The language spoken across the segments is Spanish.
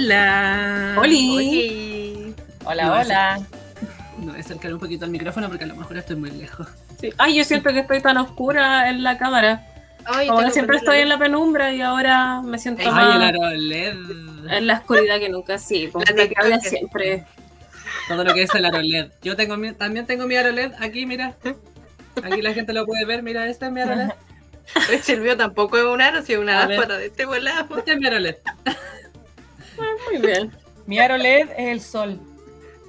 Hola. Oli. Hola, No, hola. No voy a acercar un poquito al micrófono porque a lo mejor estoy muy lejos. Sí. Ay, yo siento que estoy tan oscura en la cámara. Ay, Como siempre estoy en la penumbra y ahora me siento Ay, Ay, el más LED. en la oscuridad que nunca. Sí, pues, La la que TikToker. siempre. Todo lo que es el aro LED. Yo tengo mi- también tengo mi aro LED aquí, mira. Aquí la gente lo puede ver. Mira, este es mi aro LED. El Silvio tampoco es un aro, si es una lámpara de este volado. Este es mi aro LED. Muy bien. Mi aro LED es el sol.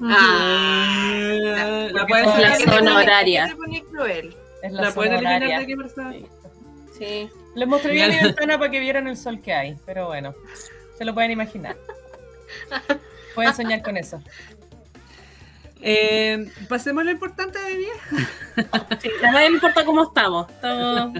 Ah, La pueden es la te zona horaria. Es la, La pueden eliminar de aquí, favor. Sí. Les mostraría mi Mira. ventana para que vieran el sol que hay, pero bueno, se lo pueden imaginar. Pueden soñar con eso. Eh, pasemos a lo importante de día. Sí, a nadie le importa cómo estamos. Estamos.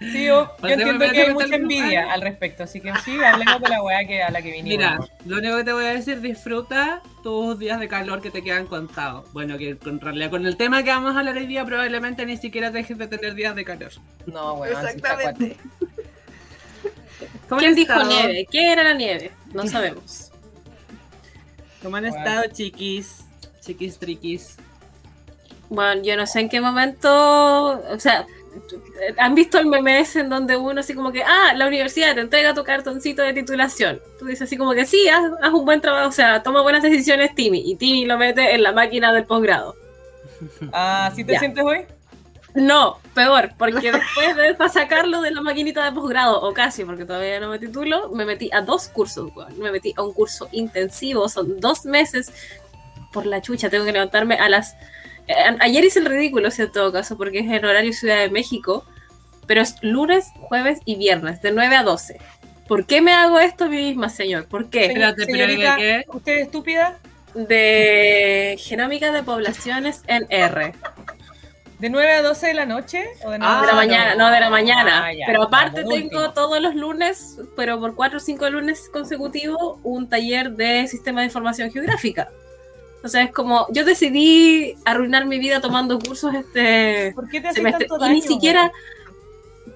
Sí, yo, yo entiendo que hay mucha envidia al respecto, así que sí, hablemos de la weá que a la que vinimos. Mira, lo único que te voy a decir, disfruta tus días de calor que te quedan contados. Bueno, que en realidad con el tema que vamos a hablar hoy día probablemente ni siquiera dejes de tener días de calor. No, está Exactamente. ¿Cómo ¿Quién dijo nieve? ¿Qué era la nieve? No sabemos. ¿Cómo han Bueno. estado, chiquis? Chiquis, triquis. Bueno, yo no sé en qué momento, o sea, han visto el meme ese en donde uno así como que, ah, la universidad te entrega tu cartoncito de titulación. Tú dices así como que sí, haz, haz un buen trabajo, o sea, toma buenas decisiones, Timmy. Y Timmy lo mete en la máquina del posgrado. Ah, ¿sí te Ya. sientes hoy? No, peor, porque después de para sacarlo de la maquinita de posgrado, o casi, porque todavía no me titulo, me metí a dos cursos, weón. me metí a un curso intensivo, son dos meses por la chucha, tengo que levantarme a las... eh, ayer hice el ridículo, sí, en todo caso, porque es en horario Ciudad de México, pero es lunes, jueves y viernes, de 9 a 12. ¿Por qué me hago esto a mí misma, señor? ¿Por qué? Espérate, pero ¿y de Señorita, qué? ¿Usted es estúpida? De genómica de poblaciones en R. ¿De 9 a 12 de la noche? ¿O de, Ah, de la no. mañana, no de la mañana. Ah, ya, pero aparte tengo último. todos los lunes, pero por cuatro o cinco lunes consecutivos, un taller de sistema de información geográfica. O sea, es como, yo decidí arruinar mi vida tomando cursos este ¿Por qué te semestre. tanto Y daño? ni siquiera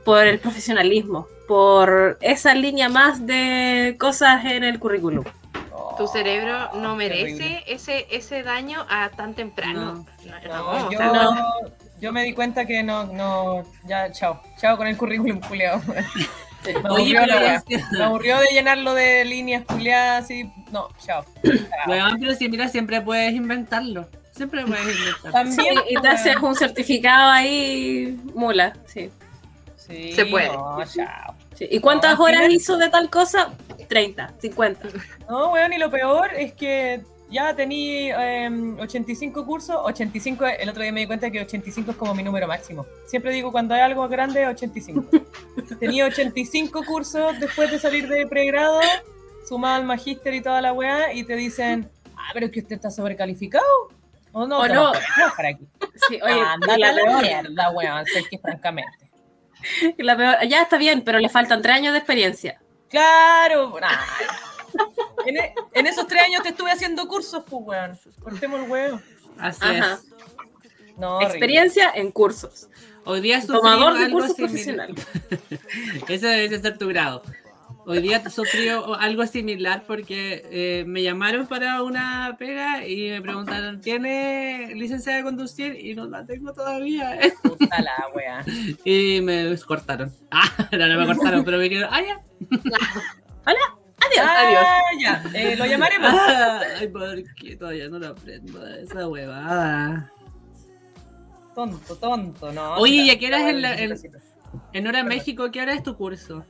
por el profesionalismo, por esa línea más de cosas en el currículum. Oh, Tu cerebro no merece ese, ese daño a tan temprano. No, No, yo, yo me di cuenta que no, no, ya, chao, chao con el currículum culiado. Me Oye, aburrió, pero la weá. ya- me aburrió de llenarlo de líneas culiadas y no, chao. Weón, pero si mira, siempre puedes inventarlo. Siempre puedes inventarlo. También, y te haces un certificado ahí, mula. Sí. Sí, Se puede. No, chao. sí. ¿Y cuántas No, horas hizo de tal cosa? 30, 50. No, weón, y lo peor es que ya tenía em, 85 cursos, 85, el otro día me di cuenta que 85 es como mi número máximo. Siempre digo cuando hay algo grande, 85. tenía 85 cursos después de salir de pregrado, sumado al magíster y toda la weá, y te dicen, ah, pero es que usted está sobrecalificado. O no, O no. vas a trabajar aquí. Sí, oye, Ándate y a la la mierda, weón, sé que francamente. la peor- ya está bien, pero le faltan tres años de experiencia. Claro, nah. En, e- en esos tres años te estuve haciendo cursos, pues, weón. Cortemos el huevo. Así Ajá. es. No, horrible. Experiencia en cursos. Hoy día sufrí Tomador de algo cursos similar. profesionales. Ese debe ser tu grado. Hoy día sufrí algo similar porque eh, me llamaron para una pega y me preguntaron, ¿tiene licencia de conducir? Y no la tengo todavía. Puta la wea. Y me cortaron. Ah, no, no me cortaron, pero me quedaron, ah, ya. Adiós. Ah, ya. Eh, lo llamaremos. Ay, ¿por qué todavía no lo aprendo? Esa huevada. Tonto, tonto, no. Oye, ¿y a qué hora es el- necesito. En Hora México, ¿qué hora es tu curso?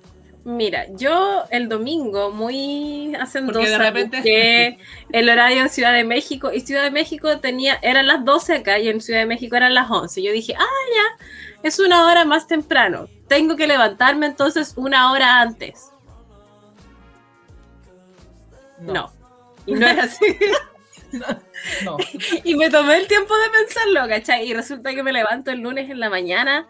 Mira, yo el domingo, muy Porque de hacendosa, repente- busqué el horario en Ciudad de México y Ciudad de México tenía, eran las 12 acá y en Ciudad de México eran las 11. Yo dije, ah, ya, es una hora más temprano. Tengo que levantarme entonces una hora antes. No. Y no era así. No. y me tomé el tiempo de pensarlo, ¿cachai? Y resulta que me levanto el lunes en la mañana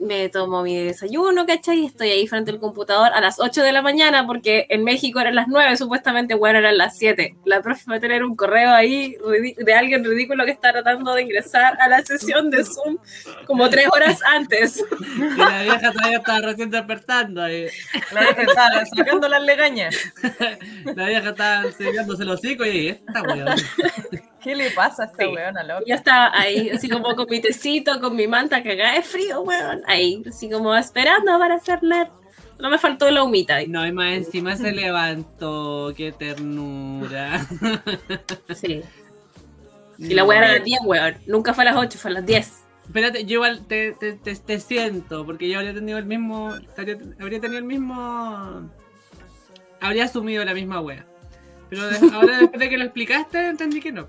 me tomo mi desayuno, ¿cachai? Y estoy ahí frente al computador a las 8 de la mañana, porque en México eran las 9, supuestamente, bueno, eran las 7. La profe va a tener un correo ahí de alguien ridículo que está tratando de ingresar a la sesión de Zoom como tres horas antes. Y la vieja todavía estaba recién despertando. y La vieja estaba sacando las legañas. la vieja estaba secándose los hocico y esta weón. ¿Qué le pasa a esta Sí. weona loca? Yo estaba ahí, así como con mi tecito, con mi manta cagada de frío, weón. Ahí, así como esperando para hacerle. No me faltó la humita. ahí. No, y más encima se levantó, qué ternura. Sí. Y la weá era a las 10, weón. Nunca fue a las 8, fue a las 10. Espérate, yo igual te, te, te, te siento, porque yo habría tenido el mismo. Habría, habría tenido el mismo. Habría asumido la misma wea. Pero ahora después de que lo explicaste, entendí que no.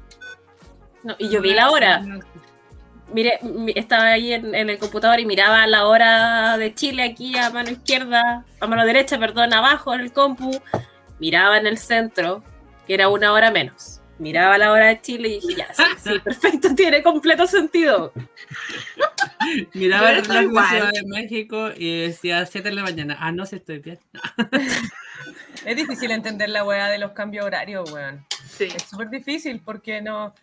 No, y yo vi la hora. Mire, mi- estaba ahí en, en el computador y miraba la hora de Chile aquí a mano izquierda, a mano derecha, perdón, abajo en el compu. Miraba en el centro, que era una hora menos. Miraba la hora de Chile y dije, ya, sí, sí, perfecto, tiene completo sentido. Miraba el reloj de México y decía 7 de la mañana. Ah, no, si estoy bien. Es difícil entender la weá de los cambios horarios, weón. Sí. Es súper difícil porque no.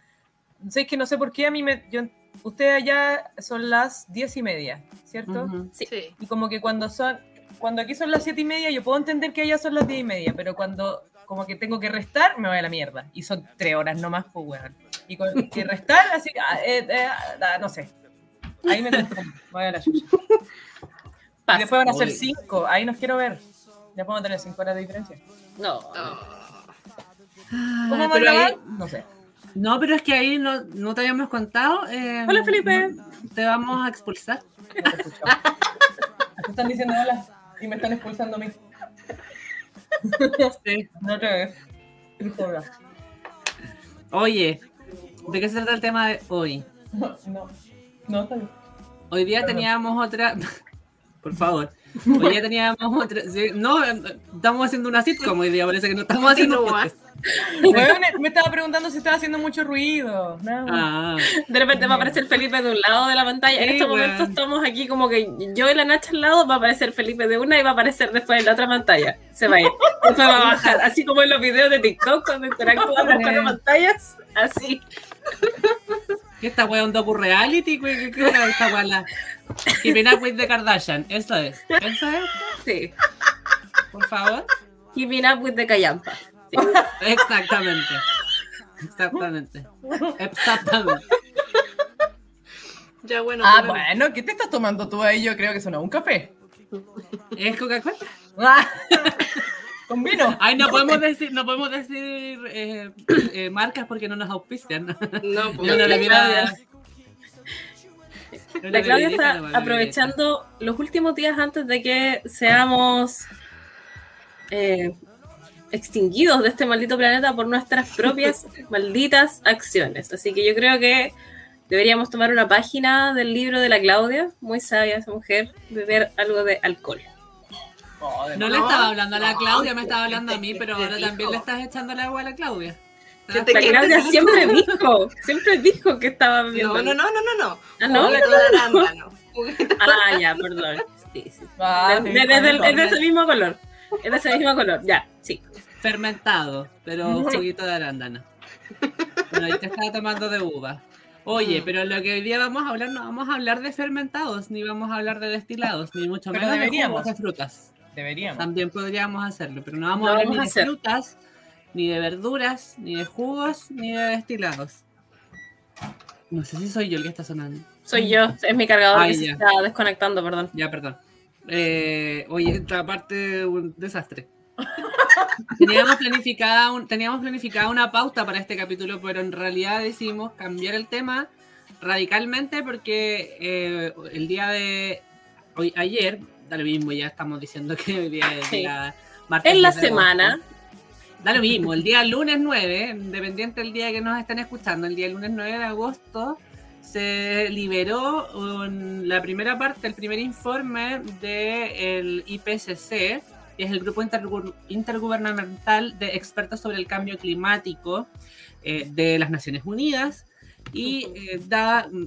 Sé que no sé por qué a mí me. Yo, ustedes allá son las diez y media, ¿cierto? Sí. Sí. Y como que cuando son. Cuando aquí son las siete y media, yo puedo entender que allá son las diez y media, pero cuando como que tengo que restar, me voy a la mierda. Y son tres horas nomás, pues, weón. Y con que restar, así, ah, eh, eh, ah, no sé. Ahí me confundo, voy a la chucha. Y Pasa. después van a ser cinco, ahí nos quiero ver. Ya podemos tener cinco horas de diferencia. No. ¿Cómo Ah, vamos a pero ahí- grabar? No sé. No, pero es que ahí no, no te habíamos contado. eh, Hola, Felipe. no- te vamos a expulsar. No están diciendo hola y me están expulsando a mí. Sí. No te ves. Oye, ¿de qué se trata el tema de hoy? No, no, no, está bien. Hoy día Perdón. teníamos otra. Por favor. Hoy día teníamos otra. sí, no, estamos haciendo una sitcom hoy día, parece que no estamos haciendo. Continúa. podcast. Me estaba preguntando si estaba haciendo mucho ruido. No. Ah, De repente va a aparecer Felipe de un lado de la pantalla. en Sí, estos weón. momentos estamos aquí como que yo y la Nacha al lado, va a aparecer Felipe de una y va a aparecer después en la otra pantalla. Se va a ir. Después va a bajar. Así como en los videos de TikTok cuando interactúan las cuatro pantallas. Así. ¿qué esta wea un docu reality? ¿Qué, qué, qué era esta wea? La... Keeping up with the Kardashian. Eso es. Eso es, Sí. por favor. Keeping up with the Callampa. Sí. Exactamente. Exactamente. Exactamente. Ya bueno. Ah, bueno, ¿qué te estás tomando tú ahí? Yo creo que sonó un café. ¿Es Coca-Cola? Ah, Con vino. Ay, no podemos decir, no podemos decir eh, eh, marcas porque no nos auspician. No, Yo pues, no le. No La Claudia está aprovechando los últimos días antes de que seamos eh, extinguidos de este maldito planeta por nuestras propias malditas acciones. Así que yo creo que deberíamos tomar una página del libro de la Claudia, muy sabia esa mujer, beber algo de alcohol. Oh, No le estaba hablando a la Claudia, me ¿qué- estaba hablando a mí, pero ahora también le estás echando el agua a la Claudia. ¿Qué te- La Claudia siempre dijo, siempre dijo que estaba bebiendo. No, no, no, no, no, no. Ah, ¿no? Ah, ya, perdón. Sí, sí. De- sí, de- desde ese mismo color. Es de ese mismo color, ya, sí. Fermentado, pero juguito de arándano. Bueno, yo te estaba tomando de uva. Oye, Mm. pero lo que hoy día vamos a hablar, no vamos a hablar de fermentados, ni vamos a hablar de destilados, ni mucho menos de deberíamos. de frutas. Deberíamos. También podríamos hacerlo, pero no vamos a hablar ni de hacer. frutas, ni de verduras, ni de jugos, ni de destilados. No sé si soy yo el que está sonando. Soy yo, es mi cargador Ay, que se está desconectando, perdón. Ya, perdón. Eh, oye, esta parte un desastre. Teníamos planificada, un- teníamos planificada una pauta para este capítulo, pero en realidad decidimos cambiar el tema radicalmente porque eh, el día de hoy, ayer, da lo mismo, ya estamos diciendo que hoy día es Sí. martes En la 10 de semana. Da lo mismo, el día lunes 9, independiente del día que nos estén escuchando, el día lunes 9 de agosto se liberó un- la primera parte, el primer informe del IPCC, que es el Grupo Intergu- Intergubernamental de Expertos sobre el Cambio Climático eh, de las Naciones Unidas, y eh, da mm,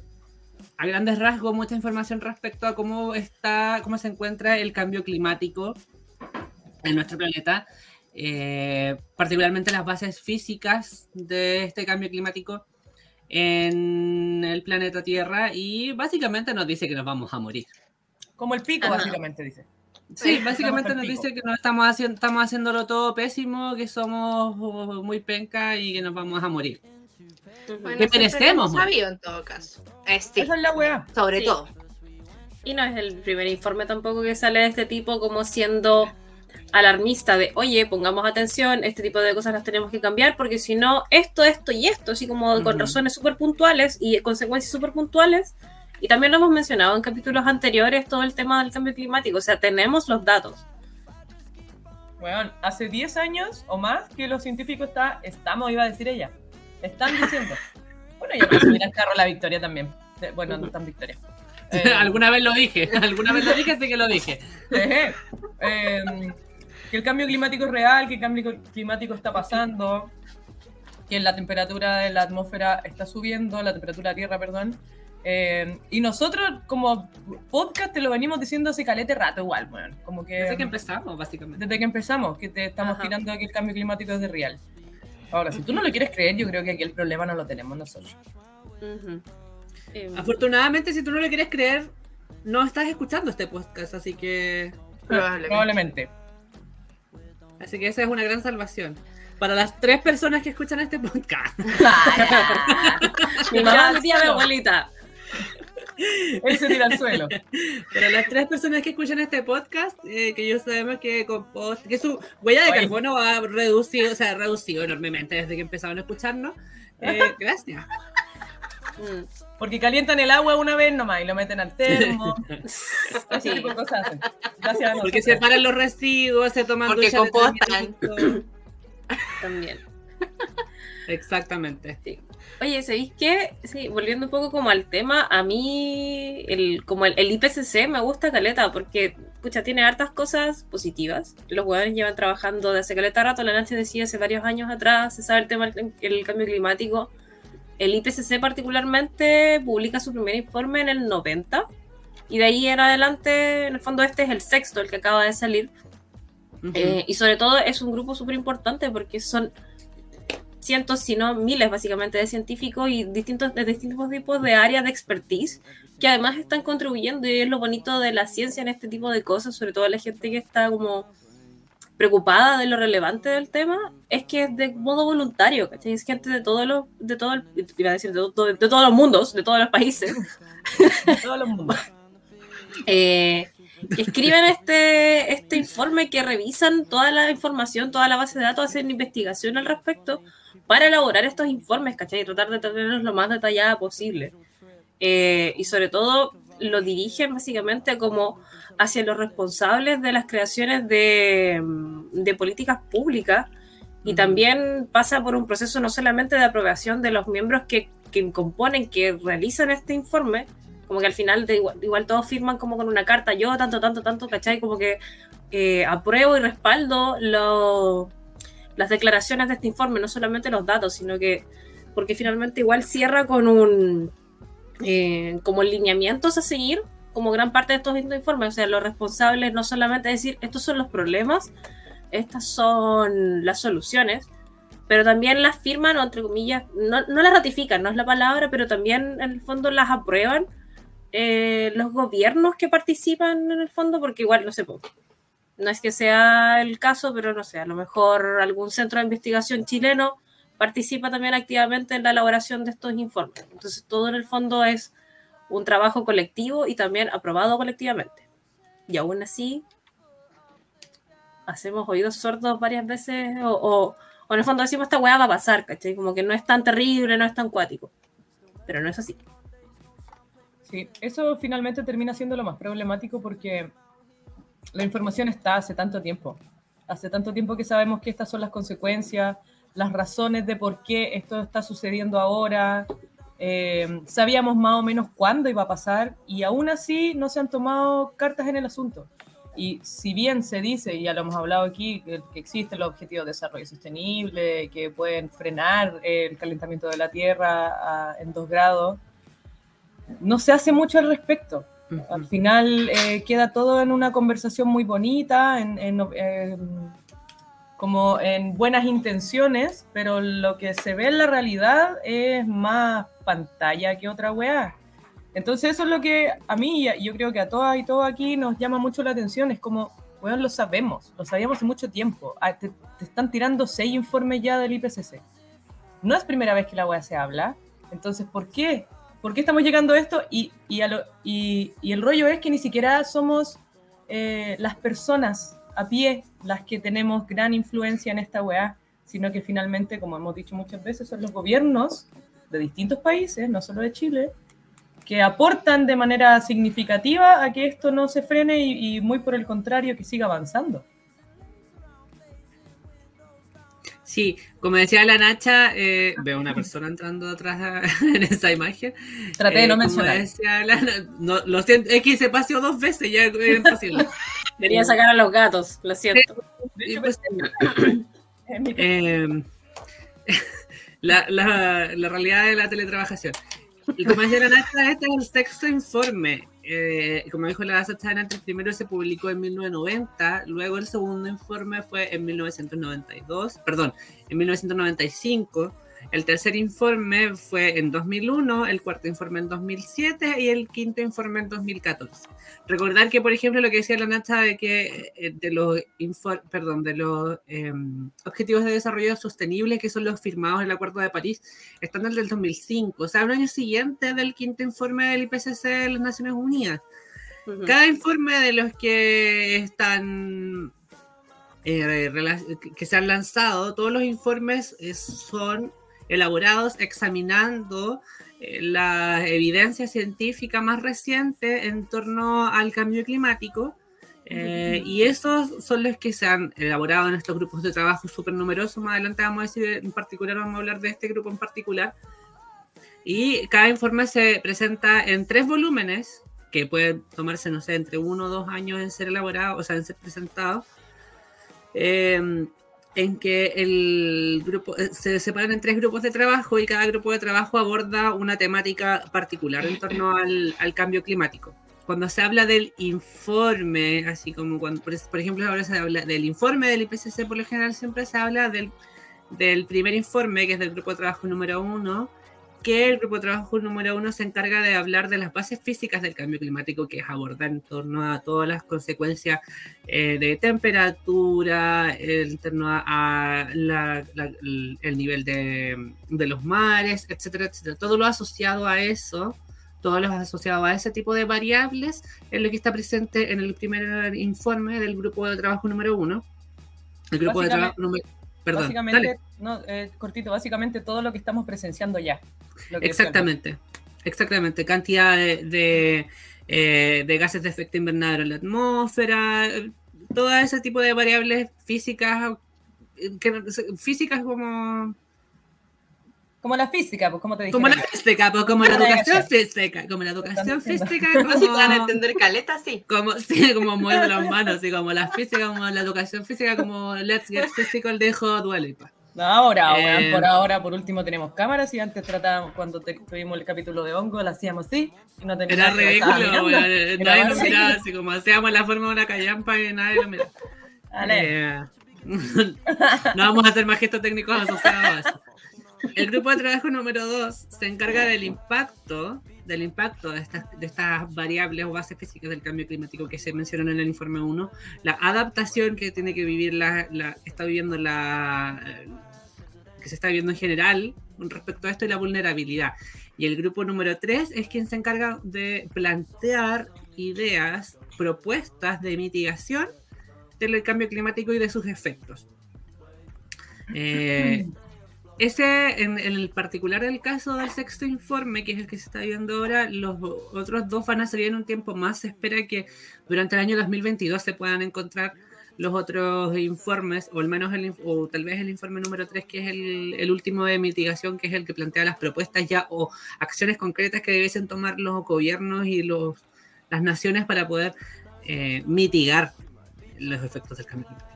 a grandes rasgos mucha información respecto a cómo está, cómo se encuentra el cambio climático en nuestro planeta, eh, particularmente las bases físicas de este cambio climático en el planeta Tierra y básicamente nos dice que nos vamos a morir. Como el pico, Ajá. básicamente dice. Sí, básicamente nos dice que no estamos haciendo, estamos haciéndolo todo pésimo, que somos uh, muy penca y que nos vamos a morir. Bueno, Que merecemos sabido en todo caso. Sí, Esa es la weá. sobre Sí. todo. Y no es el primer informe tampoco que sale de este tipo como siendo alarmista de, oye, pongamos atención, este tipo de cosas las tenemos que cambiar porque si no, esto, esto y esto, así como con Ujú. razones súper puntuales y consecuencias súper puntuales. Y también lo hemos mencionado en capítulos anteriores, todo el tema del cambio climático, o sea, tenemos los datos. Weón, hace 10 años o más que los científicos está, estamos, iba a decir ella. Están diciendo. Bueno, yo me subí al carro la victoria también. Eh, Bueno, no tan victoria. Eh, alguna vez lo dije, alguna vez lo dije, así que lo dije. Eh, que el cambio climático es real, que el cambio climático está pasando, que la temperatura de la atmósfera está subiendo, la temperatura de la Tierra, perdón. Eh, y nosotros como podcast te lo venimos diciendo hace calete rato igual, bueno, como que Desde que empezamos, básicamente. desde que empezamos, que te estamos Ajá. tirando que el cambio climático es de real. Ahora, si tú no lo quieres creer, yo creo que aquí el problema no lo tenemos nosotros. Eh, Afortunadamente, si tú no lo quieres creer, no estás escuchando este podcast, así que, Probablemente. Probablemente. así que esa es una gran salvación. Para las tres personas que escuchan este podcast. mi mamá, mi tía, mi abuelita. Él se tira al suelo. Para las tres personas que escuchan este podcast, eh, que yo sabemos que, compost, que su huella de Oye. carbono ha reducido, o sea, ha reducido enormemente desde que empezaron a escucharnos. Eh, gracias. Mm. Porque calientan el agua una vez nomás y lo meten al termo. Ese Sí. tipo de cosas hacen. Gracias a Porque separan los residuos, se toman Porque compostan. También. Exactamente. Oye, ¿sabéis qué? Sí, volviendo un poco como al tema, a mí el, como el, el IPCC me gusta caleta porque, pucha, tiene hartas cosas positivas. Los jugadores llevan trabajando desde hace caleta rato, la Nancy decía hace varios años atrás, se sabe el tema del el cambio climático. El IPCC particularmente publica su primer informe en el 90 y de ahí en adelante, en el fondo este es el sexto, el que acaba de salir. Ujú. Eh, y sobre todo es un grupo súper importante porque son cientos, si no miles básicamente de científicos y distintos, de distintos tipos de áreas de expertise que además están contribuyendo y es lo bonito de la ciencia en este tipo de cosas, sobre todo la gente que está como preocupada de lo relevante del tema, es que es de modo voluntario, ¿cachai? Es gente de todos los, de todo el, iba a decir, de, todo- de todos los mundos, de todos los países, De todos los mundos. eh, que escriben este, este informe, que revisan toda la información, toda la base de datos, hacen investigación al respecto para elaborar estos informes, ¿cachai? Y tratar de tenerlos lo más detallada posible. Eh, y sobre todo lo dirigen básicamente como hacia los responsables de las creaciones de, mm, de políticas públicas y también pasa por un proceso no solamente de aprobación de los miembros que, que componen, que realizan este informe, como que al final de igual, igual todos firman como con una carta, yo tanto, tanto, tanto, ¿cachai? Como que eh, apruebo y respaldo lo- las declaraciones de este informe, no solamente los datos, sino que, porque finalmente igual cierra con un, eh, como lineamientos a seguir, como gran parte de estos informes, o sea, los responsables no solamente decir, estos son los problemas, estas son las soluciones, pero también las firman o entre comillas, no, no las ratifican, no es la palabra, pero también en el fondo las aprueban eh, los gobiernos que participan en el fondo, porque igual no sé, no es que sea el caso, pero no sé, a lo mejor algún centro de investigación chileno participa también activamente en la elaboración de estos informes. Entonces todo en el fondo es un trabajo colectivo y también aprobado colectivamente. Y aún así hacemos oídos sordos varias veces o, o, o en el fondo decimos esta weá va a pasar, ¿cachai? Como que no es tan terrible, no es tan cuático. Pero no es así. Sí, eso finalmente termina siendo lo más problemático porque la información está hace tanto tiempo. Hace tanto tiempo que sabemos que estas son las consecuencias, las razones de por qué esto está sucediendo ahora. Eh, sabíamos más o menos cuándo iba a pasar y aún así no se han tomado cartas en el asunto. Y si bien se dice, y ya lo hemos hablado aquí, que, que existen los objetivos de desarrollo sostenible, que pueden frenar el calentamiento de la Tierra en dos grados, no se hace mucho al respecto. Al final eh, queda todo en una conversación muy bonita, en, eh, como en buenas intenciones, pero lo que se ve en la realidad es más pantalla que otra weá. Entonces eso es lo que a mí, yo creo que a todas y todos aquí nos llama mucho la atención, es como, weón, lo sabemos, lo sabíamos hace mucho tiempo. Ah, te, te están tirando seis informes ya del IPCC. No es primera vez que la weá se habla, entonces, ¿por qué? ¿Por qué estamos llegando a esto? Y, el rollo es que ni siquiera somos eh, las personas a pie las que tenemos gran influencia en esta weá, sino que finalmente, como hemos dicho muchas veces, son los gobiernos de distintos países, no solo de Chile, que aportan de manera significativa a que esto no se frene y muy por el contrario, que siga avanzando. Sí, como decía la Nacha, eh, veo una persona entrando atrás en esa imagen. Traté de Eh, no mencionar. decía la no, lo siento, es que se paseó dos veces, ya era imposible. Quería sacar a los gatos, lo siento. Mi- Eh, la, la- la realidad de la teletrabajación. Y como decía la Nacha, este es el sexto informe. Eh, como dijo la Sacha antes, el primero se publicó en 1990, luego el segundo informe fue en 1992, perdón, en 1995. El tercer informe fue en 2001, el cuarto informe en 2007 y el quinto informe en 2014. Recordar que, por ejemplo, lo que decía la Nacha de que eh, de los, perdón, de los eh, objetivos de desarrollo sostenible que son los firmados en el Acuerdo de París están del 2005, o sea, un año siguiente del quinto informe del IPCC de las Naciones Unidas. Cada informe de los que están eh, que se han lanzado, todos los informes eh, son elaborados examinando eh, la evidencia científica más reciente en torno al cambio climático. eh, y esos son los que se han elaborado en estos grupos de trabajo súper numerosos. Más adelante vamos a decir en particular, vamos a hablar de este grupo en particular. Y cada informe se presenta en tres volúmenes que pueden tomarse, no sé, entre uno o dos años en ser elaborado, o sea, en ser presentado, eh, en que el grupo eh, se separan en tres grupos de trabajo y cada grupo de trabajo aborda una temática particular en torno al, al cambio climático. Cuando se habla del informe, así como cuando, por, por ejemplo, ahora se habla del informe del IPCC, por lo general siempre se habla del, del primer informe, que es del grupo de trabajo número uno, que el grupo de trabajo número uno se encarga de hablar de las bases físicas del cambio climático, que es abordar en torno a todas las consecuencias eh, de temperatura, en torno a, a la- la- el el nivel de, de los mares, etcétera, etcétera. Todo lo asociado a eso, todo lo asociado a ese tipo de variables, es lo que está presente en el primer informe del grupo de trabajo número uno. El grupo de trabajo número... Perdón, básicamente, dale. no, eh, cortito, básicamente todo lo que estamos presenciando ya. lo que Exactamente, exactamente. Cantidad de, de, eh, de gases de efecto invernadero en la atmósfera, todo ese tipo de variables físicas, eh, que, físicas como, Como la física, pues como te dije. como la física, pues, como la Como educación física, como la educación física, No si van a como, entender caleta, sí. como, sí, como mueve las manos, así como la física, como la educación física, como Let's Get Physical de Hot Dua Lipa. No, ahora, Eh, por ahora, por último tenemos cámaras y antes tratábamos, cuando te- tuvimos el capítulo de hongo, lo hacíamos así y no teníamos Era ridículo, weón, nadie lo miraba, así como hacíamos la forma de una callampa y nadie lo miraba. Eh, no vamos a hacer más gestos técnicos asociados a eso. El grupo de trabajo número 2 se encarga del impacto, del impacto de estas, variables o bases físicas del cambio climático que se mencionan en el informe 1, la adaptación que tiene que vivir la, está viviendo la que se está viviendo en general respecto a esto y la vulnerabilidad. Y el grupo número 3 es quien se encarga de plantear ideas, propuestas de mitigación del cambio climático y de sus efectos. Eh, ese, en, el particular del caso del sexto informe, que es el que se está viendo ahora, los otros dos van a salir en un tiempo más. Se espera que durante el año 2022 se puedan encontrar los otros informes, o al menos el, o tal vez el informe número 3, que es el, el último de mitigación, que es el que plantea las propuestas ya o acciones concretas que debiesen tomar los gobiernos y los, las naciones para poder eh, mitigar los efectos del cambio climático.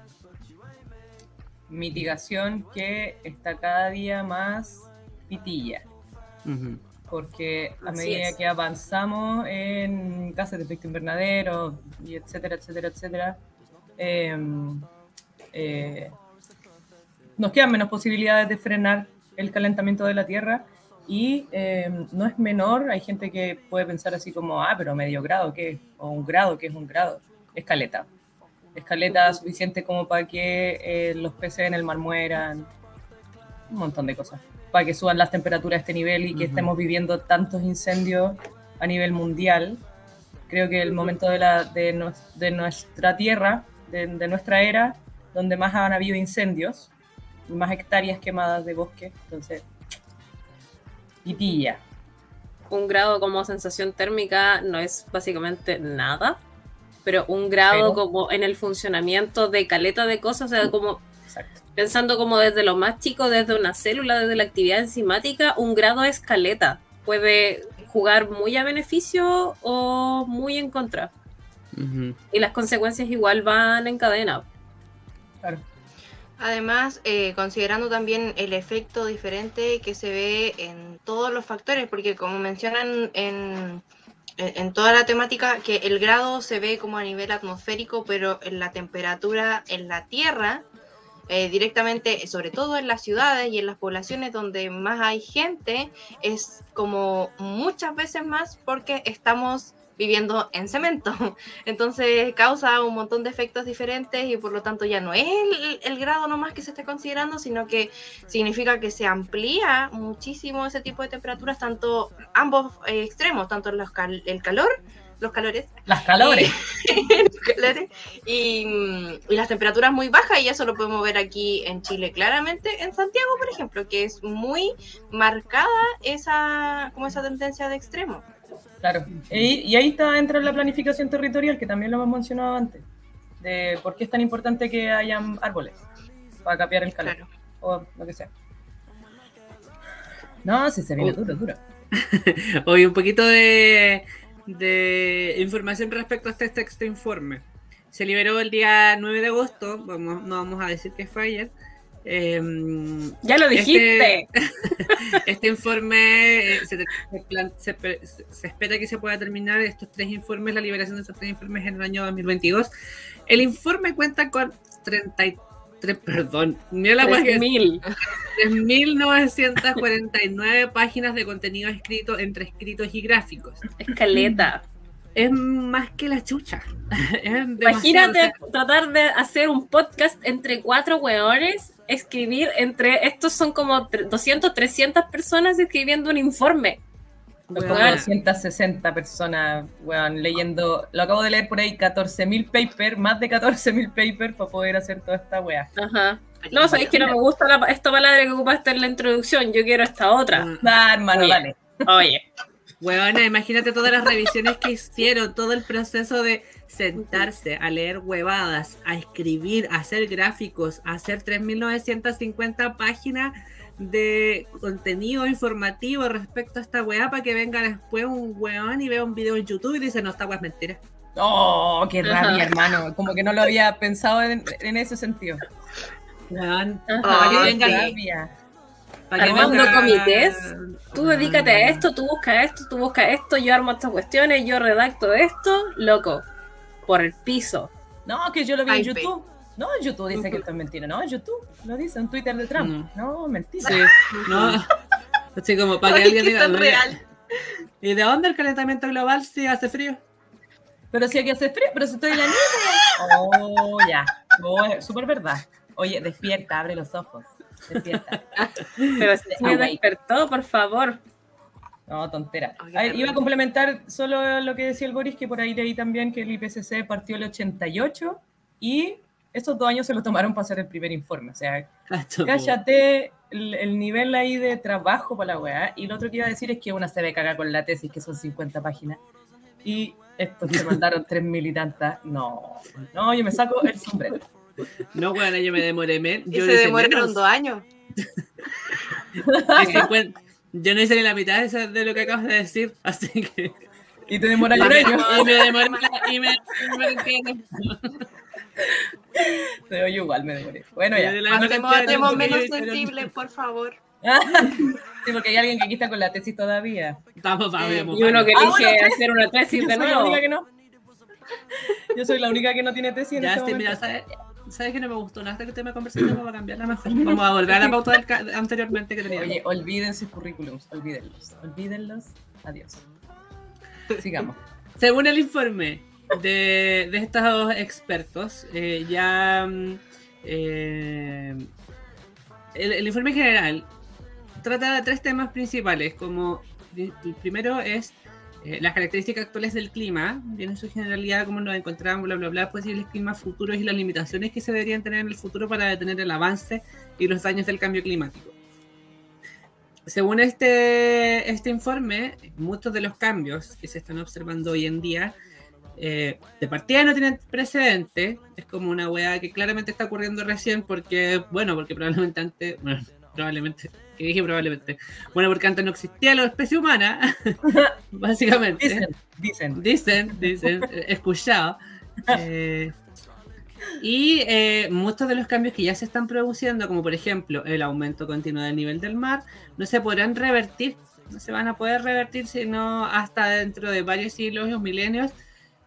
Mitigación que está cada día más pitilla. Porque a Así medida es. que avanzamos en gases de efecto invernadero, y etcétera, etcétera, etcétera, eh, eh, nos quedan menos posibilidades de frenar el calentamiento de la Tierra y eh, no es menor, hay gente que puede pensar así como, ah, pero medio grado, ¿qué es? O un grado, ¿qué es un grado? Escaleta. Escaleta suficiente como para que eh, los peces en el mar mueran, un montón de cosas, para que suban las temperaturas a este nivel y que Ujú. estemos viviendo tantos incendios a nivel mundial. Creo que el momento de, la, de, nos- de nuestra tierra, de, de nuestra era, donde más han habido incendios y más hectáreas quemadas de bosque, entonces, y pilla. Un grado como sensación térmica no es básicamente nada, pero un grado Pero- como en el funcionamiento de caleta de cosas, o sea, como Exacto. pensando como desde lo más chico, desde una célula, desde la actividad enzimática, un grado es caleta. Puede jugar muy a beneficio o muy en contra. Y las consecuencias igual van en cadena. Claro. Además, eh, considerando también el efecto diferente que se ve en todos los factores, porque como mencionan en, en, toda la temática, que el grado se ve como a nivel atmosférico, pero en la temperatura en la Tierra, eh, directamente, sobre todo en las ciudades y en las poblaciones donde más hay gente, es como muchas veces más porque estamos viviendo en cemento. Entonces causa un montón de efectos diferentes y por lo tanto ya no es el, el grado nomás que se está considerando, sino que significa que se amplía muchísimo ese tipo de temperaturas, tanto ambos eh, extremos, tanto los cal- el calor, los calores, Las calores. y, mm, y las temperaturas muy bajas y eso lo podemos ver aquí en Chile claramente, en Santiago por ejemplo, que es muy marcada esa, como esa tendencia de extremo. Claro. Y, y ahí está entra la planificación territorial, que también lo hemos mencionado antes, de por qué es tan importante que hayan árboles para capear el calor, Claro. o lo que sea. No, si se viene Oh. duro, duro. Hoy un poquito de, de información respecto a este texto informe. Se liberó el día 9 de agosto, vamos, no vamos a decir que fue ayer. Em, Ya lo dijiste. este informe eh, se, espera que se pueda terminar estos tres informes, la liberación de estos tres informes en el año 2022. El informe cuenta con 33, perdón, mira la hueá que- 3000. 3.949 páginas de contenido escrito entre escritos y gráficos. Escaleta. Es más que la chucha. Imagínate o sea, tratar de hacer un podcast entre cuatro weones, escribir entre. Estos son como tre- 200, 300 personas escribiendo un informe. Weón, como 260 personas, weón, leyendo, lo acabo de leer por ahí, 14.000 papers, más de 14.000 papers para poder hacer toda esta wea. Ajá. No, sabéis que no me gusta la- esta palabra que ocupaste en la introducción. Yo quiero esta otra. Ah, hermano, Oye. dale. Oye. Imagínate todas las revisiones que hicieron, todo el proceso de sentarse a leer huevadas, a escribir, a hacer gráficos, a hacer 3.950 páginas de contenido informativo respecto a esta weá para que venga después un weón y vea un video en YouTube y dice, no, esta weá es mentira. Oh, qué Ajá. rabia, hermano. Como que no lo había pensado en, en ese sentido. Weón, Ajá. para que venga, sí. rabia. para que Armando venga- comités, Tú dedícate a esto, tú busca esto, tú busca esto, yo armo estas cuestiones, yo redacto esto, loco. Por el piso. No, que yo lo vi en YouTube. No, YouTube dice que esto es mentira. No, YouTube lo dice en Twitter de Trump. Mm. No, mentira. Sí, no. Así como para que Ay, alguien diga, tan "No, real. ¿y de dónde el calentamiento global si hace frío? Pero si aquí hace frío, pero si estoy en la nieve. Oh, ya. Oh, súper verdad. Oye, despierta, abre los ojos. Despierta. Pero si me despertó, por favor. No, tontera. Ah, terrible. iba a complementar solo lo que decía el Boris, que por ahí leí también que el IPCC partió el 88 y estos dos años se lo tomaron para hacer el primer informe. O sea, Cacho, cállate el, el nivel ahí de trabajo para la weá. Y lo otro que iba a decir es que una se ve caga con la tesis, que son 50 páginas. Y estos que mandaron 3.000 y tantas. No, no, yo me saco el sombrero. No, bueno, yo me demoré. me- Y yo se hice demoraron dos años. Y Yo no hice ni la mitad de lo que acabas de decir, así que. Y te demora un Y me, año. y me demoré. Y me, y me entiendo. Pero yo igual me demoré. Bueno, ya. La Hacemos, menos sensibles, por favor. Sí, porque hay alguien que aquí está con la tesis todavía. Estamos vamos, Y uno que Ah, elige bueno, hacer una tesis de la nuevo. única que no. Yo soy la única que no tiene tesis en Ya, este este, momento. ¿Sabes? ¿Sabes que no me gustó nada este tema de conversación? Vamos a cambiarla mejor. Vamos a volver a la pauta del anteriormente que teníamos. Oye, olviden sus currículums, olvídenlos, olvídenlos. Adiós. Sigamos. Según el informe de, de estos expertos, eh, ya mm, eh, el, el informe general trata de tres temas principales, como el primero es eh, las características actuales del clima, bien en su generalidad, cómo nos encontramos, bla, bla, bla, posibles climas futuros y las limitaciones que se deberían tener en el futuro para detener el avance y los daños del cambio climático. Según este, este informe, muchos de los cambios que se están observando hoy en día, eh, de partida no tienen precedente, es como una weá que claramente está ocurriendo recién porque, bueno, porque probablemente antes, probablemente, que dije probablemente, bueno, porque antes no existía la especie humana, básicamente. Dicen, dicen. Dicen, dicen, escuchado. Eh, y eh, muchos de los cambios que ya se están produciendo, como por ejemplo el aumento continuo del nivel del mar, no se podrán revertir, no se van a poder revertir sino hasta dentro de varios siglos o milenios.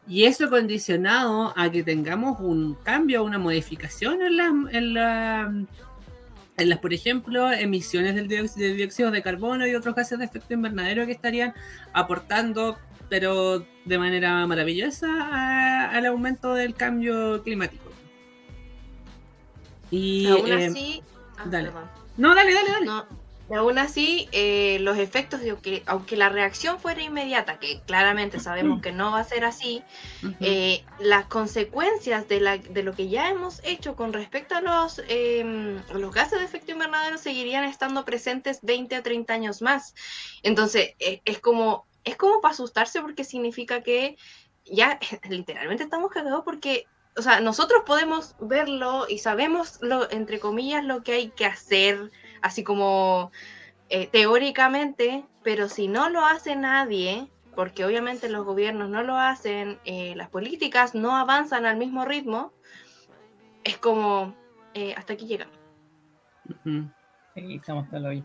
Y eso condicionado a que tengamos un cambio, una modificación en, la, en, la- en las, por ejemplo, emisiones del dióxido, de dióxido de carbono y otros gases de efecto invernadero que estarían aportando, pero de manera maravillosa, a- al aumento del cambio climático. Y, Aún eh, así. ah, dale. perdón. no, dale, dale, dale. No, aún así, eh, los efectos de que, aunque la reacción fuera inmediata, que claramente sabemos que no va a ser así, eh, las consecuencias de, la, de lo que ya hemos hecho con respecto a los, eh, los gases de efecto invernadero seguirían estando presentes 20 a 30 años más. Entonces, eh, es como es como para asustarse porque significa que ya literalmente estamos cagados porque, o sea, nosotros podemos verlo y sabemos, lo, entre comillas, lo que hay que hacer, así como eh, teóricamente, pero si no lo hace nadie, porque obviamente los gobiernos no lo hacen, eh, las políticas no avanzan al mismo ritmo, es como, eh, hasta aquí llegamos. Sí, estamos todo hoy.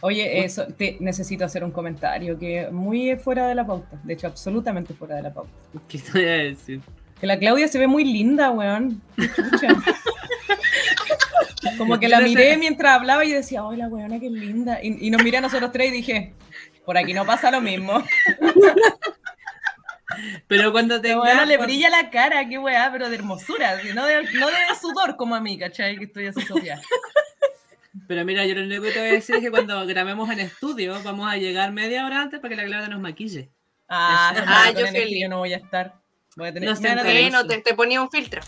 Oye, eso, te, necesito hacer un comentario que muy fuera de la pauta. De hecho, absolutamente fuera de la pauta. ¿Qué te voy a decir? Que la Claudia se ve muy linda, weón. Como que la miré mientras hablaba y decía, ¡ay, la weona qué linda! Y, y nos miré a nosotros tres y dije, por aquí no pasa lo mismo. Pero cuando tenga... weona le brilla la cara, qué weá, pero de hermosura, no de, no de sudor como a mí, ¿cachai? Que estoy así Sofía. Pero mira, yo lo único que te voy a decir es que cuando grabemos en estudio vamos a llegar media hora antes para que la Claudia nos maquille. Ah, Ah, yo yo, feliz. yo no voy a estar. Voy a tener, No sé, te, te ponía un filtro.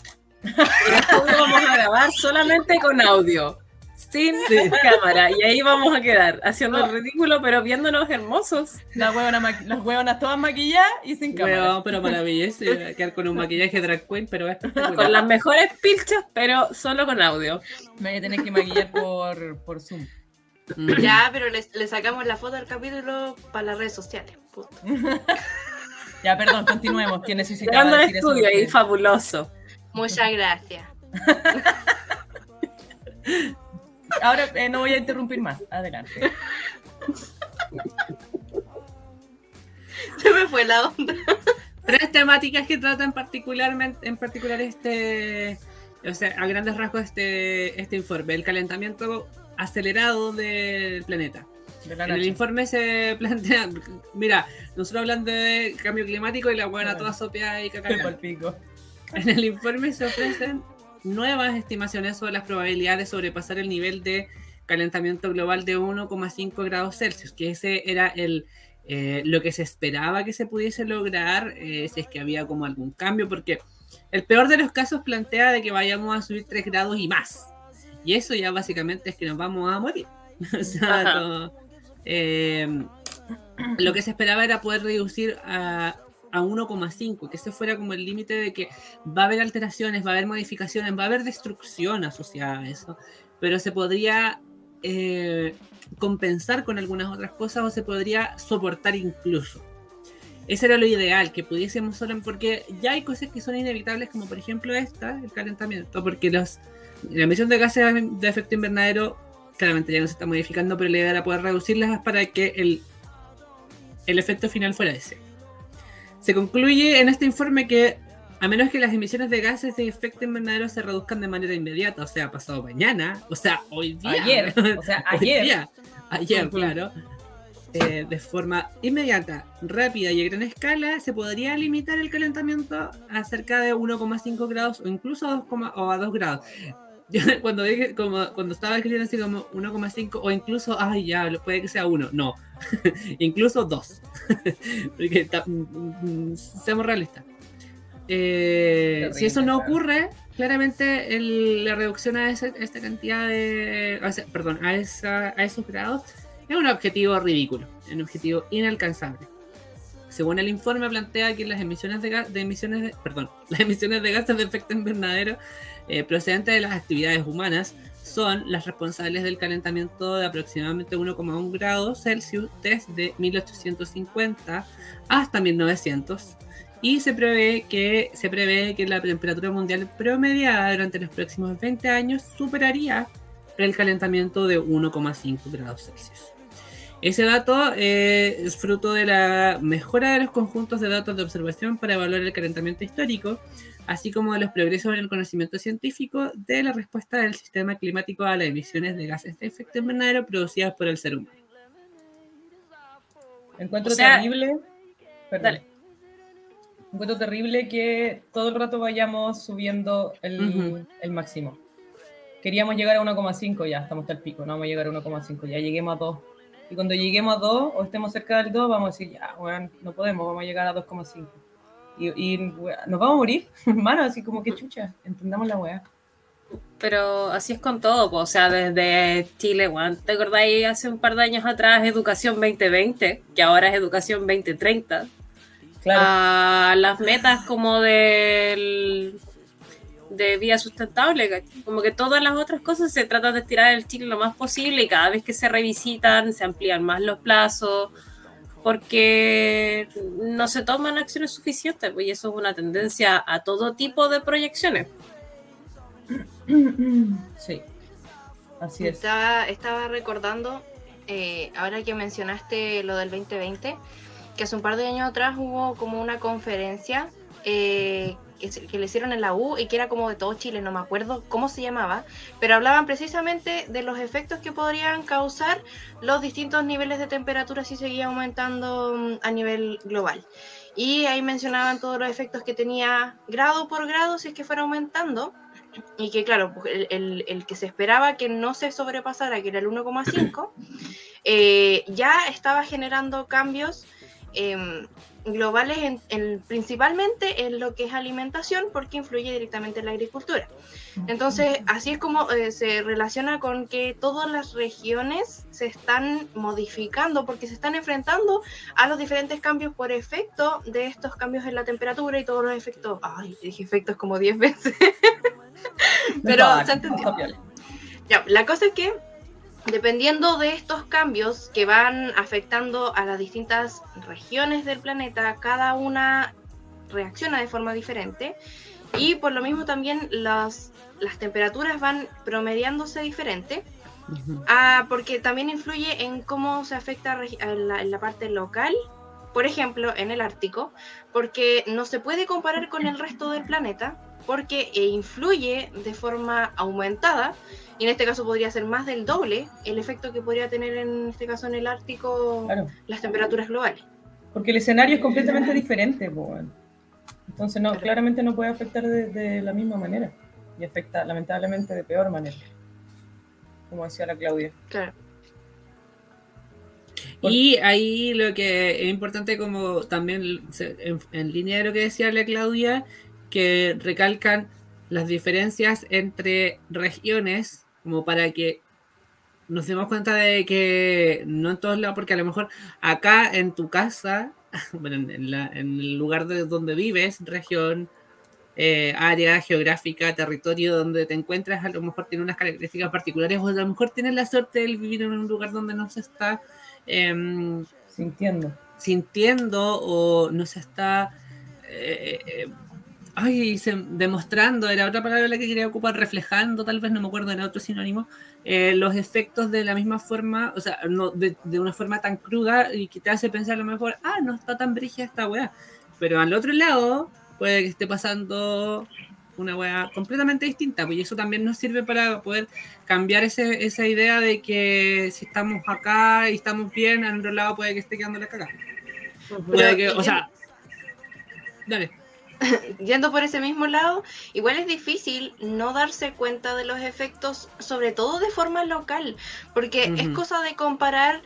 Vamos a grabar solamente con audio, sin cámara. Y ahí vamos a quedar, haciendo el ridículo, pero viéndonos hermosos. las, hueonas maqui- las hueonas todas maquilladas y sin cámara. Pero maravilloso. y voy a quedar con un maquillaje drag queen, pero es. Con las mejores pilchas, pero solo con audio. Me voy a tener que maquillar por, por Zoom. Mm. Ya, pero le, le sacamos la foto del capítulo para las redes sociales. puta. Ya, perdón, continuemos. Que necesitaba Llegando al estudio y fabuloso. Muchas gracias. Ahora eh, no voy a interrumpir más. Adelante. Se me fue la onda. Tres temáticas que tratan particularmente, en particular este, o sea, a grandes rasgos este, este informe, el calentamiento acelerado del planeta. En el informe se plantea, mira, nosotros hablando de cambio climático y la buena toda sopeada y caca. En el informe se ofrecen nuevas estimaciones sobre las probabilidades de sobrepasar el nivel de calentamiento global de 1,5 grados Celsius, que ese era el, eh, lo que se esperaba que se pudiese lograr eh, si es que había como algún cambio, porque el peor de los casos plantea de que vayamos a subir 3 grados y más. Y eso ya básicamente es que nos vamos a morir. o sea, Ajá. Eh, lo que se esperaba era poder reducir a, a 1,5, que ese fuera como el límite de que va a haber alteraciones, va a haber modificaciones, va a haber destrucción asociada a eso, pero se podría eh, compensar con algunas otras cosas o se podría soportar incluso. Ese era lo ideal, que pudiésemos solo, porque ya hay cosas que son inevitables, como por ejemplo esta, el calentamiento, porque los, la emisión de gases de efecto invernadero claramente ya no se está modificando, pero la idea era poder reducirlas para que el, el efecto final fuera ese. Se concluye en este informe que a menos que las emisiones de gases de efecto invernadero se reduzcan de manera inmediata, o sea, pasado mañana, o sea, hoy día. Ayer, o sea, ayer. día, ayer, claro. eh, de forma inmediata, rápida y a gran escala, se podría limitar el calentamiento a cerca de 1,5 grados o incluso a 2, o a 2 grados. Yo cuando, dije, como, cuando estaba escribiendo así como 1,5 o incluso, ay ya, puede que sea 1, no, incluso 2. Porque ta- mm, mm, seamos realistas. Eh, Terrible, si eso no ocurre, claramente el- la reducción a esa, esta cantidad de. a esa- perdón, a, esa, a esos grados es un objetivo ridículo, un objetivo inalcanzable. Según el informe plantea que las emisiones de, ga- de emisiones de, perdón, las emisiones de gases de efecto invernadero eh, procedentes de las actividades humanas son las responsables del calentamiento de aproximadamente 1,1 grados Celsius desde 1850 hasta 1900 y se prevé que se prevé que la temperatura mundial promediada durante los próximos 20 años superaría el calentamiento de 1,5 grados Celsius. Ese dato eh, es fruto de la mejora de los conjuntos de datos de observación para evaluar el calentamiento histórico, así como de los progresos en el conocimiento científico de la respuesta del sistema climático a las emisiones de gases de efecto invernadero producidas por el ser humano. Encuentro O sea- terrible. Perdón. Dale. Encuentro terrible que todo el rato vayamos subiendo el, Ujú. el máximo. Queríamos llegar a 1,5, ya estamos hasta el pico, no vamos a llegar a 1,5, ya lleguemos a 2. Y cuando lleguemos a 2 o estemos cerca del 2, vamos a decir, ya, weón, no podemos, vamos a llegar a 2,5. Y, nos vamos a morir, hermano, así como que chucha, entendamos la weá. Pero así es con todo, po. o sea, desde Chile, weón. ¿Te acordáis hace un par de años atrás Educación 2020, que ahora es Educación 2030? Claro, A las metas como del de vida sustentable, como que todas las otras cosas se tratan de estirar el Chile lo más posible y cada vez que se revisitan se amplían más los plazos porque no se toman acciones suficientes, pues y eso es una tendencia a todo tipo de proyecciones. sí. Así es. Estaba, estaba recordando, eh, ahora que mencionaste lo del 2020, que hace un par de años atrás hubo como una conferencia eh, que, le hicieron en la U y que era como de todo Chile, no me acuerdo cómo se llamaba, pero hablaban precisamente de los efectos que podrían causar los distintos niveles de temperatura si seguía aumentando mm, a nivel global. Y ahí mencionaban todos los efectos que tenía grado por grado si es que fuera aumentando y que claro, pues, el, el- el que se esperaba que no se sobrepasara, que era el 1,5, eh, ya estaba generando cambios em, globales en, en- principalmente en lo que es alimentación, porque influye directamente en la agricultura. Entonces, así es como eh, se relaciona con que todas las regiones se están modificando porque se están enfrentando a los diferentes cambios por efecto de estos cambios en la temperatura y todos los efectos. Ay, dije efectos como 10 veces. Pero se entendió. Ya, la cosa es que dependiendo de estos cambios que van afectando a las distintas regiones del planeta, cada una reacciona de forma diferente y por lo mismo también las, las temperaturas van promediándose diferente, ah, porque también influye en cómo se afecta en la, en la parte local, por ejemplo, en el Ártico, porque no se puede comparar con el resto del planeta, porque eh, influye de forma aumentada, y en este caso podría ser más del doble el efecto que podría tener en este caso en el Ártico Claro. las temperaturas globales. Porque el escenario es completamente diferente. Entonces, no, Claro. claramente no puede afectar de, de la misma manera. Y afecta, lamentablemente, de peor manera. Como decía la Claudia. Claro. Y ahí lo que es importante como también se- en, en línea de lo que decía la Claudia, que recalcan las diferencias entre regiones, como para que nos demos cuenta de que no en todos lados, porque a lo mejor acá en tu casa, bueno, en, en la- en el lugar de donde vives, región, eh, área geográfica, territorio donde te encuentras, a lo mejor tiene unas características particulares, o a lo mejor tienes la suerte de vivir en un lugar donde no se está em, Sintiendo. sintiendo o no se está eh, eh, ay, se- demostrando, era otra palabra la que quería ocupar, reflejando, tal vez no me acuerdo, era otro sinónimo, eh, los efectos de la misma forma, o sea, no, de, de una forma tan cruda y que te hace pensar a lo mejor, ah, no está tan brígida esta weá. Pero al otro lado puede que esté pasando una weá completamente distinta, pues y eso también nos sirve para poder cambiar ese, esa idea de que si estamos acá y estamos bien, al otro lado puede que esté quedando la cagada. Puede que, o sea, dale. Yendo por ese mismo lado, igual es difícil no darse cuenta de los efectos, sobre todo de forma local, porque es cosa de comparar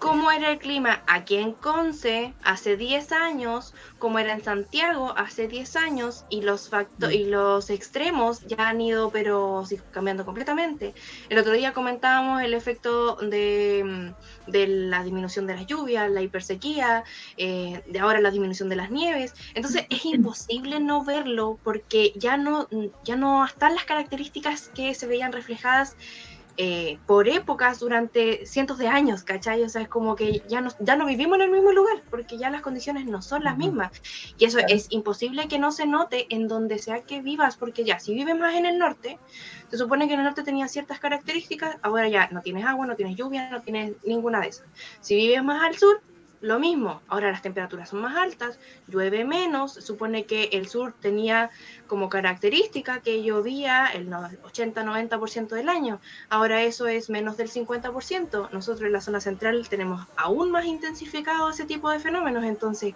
cómo era el clima aquí en Conce hace 10 años, cómo era en Santiago hace 10 años, y los, facto- y los extremos ya han ido, pero sí, cambiando completamente. El otro día comentábamos el efecto de, mm, de la disminución de las lluvias, la hipersequía, eh, de ahora la disminución de las nieves. Entonces es imposible no verlo porque ya no, ya no están las características que se veían reflejadas eh, por épocas durante cientos de años, ¿cachai? O sea, es como que ya no, ya no vivimos en el mismo lugar porque ya las condiciones no son las mismas. Y eso Claro. es imposible que no se note en donde sea que vivas, porque ya, si vives más en el norte, se supone que en el norte tenía ciertas características, ahora ya no tienes agua, no tienes lluvia, no tienes ninguna de esas. Si vives más al sur, lo mismo, ahora las temperaturas son más altas, llueve menos, supone que el sur tenía como característica que llovía el no- 80-90% del año, ahora eso es menos del 50%, nosotros en la zona central tenemos aún más intensificado ese tipo de fenómenos, entonces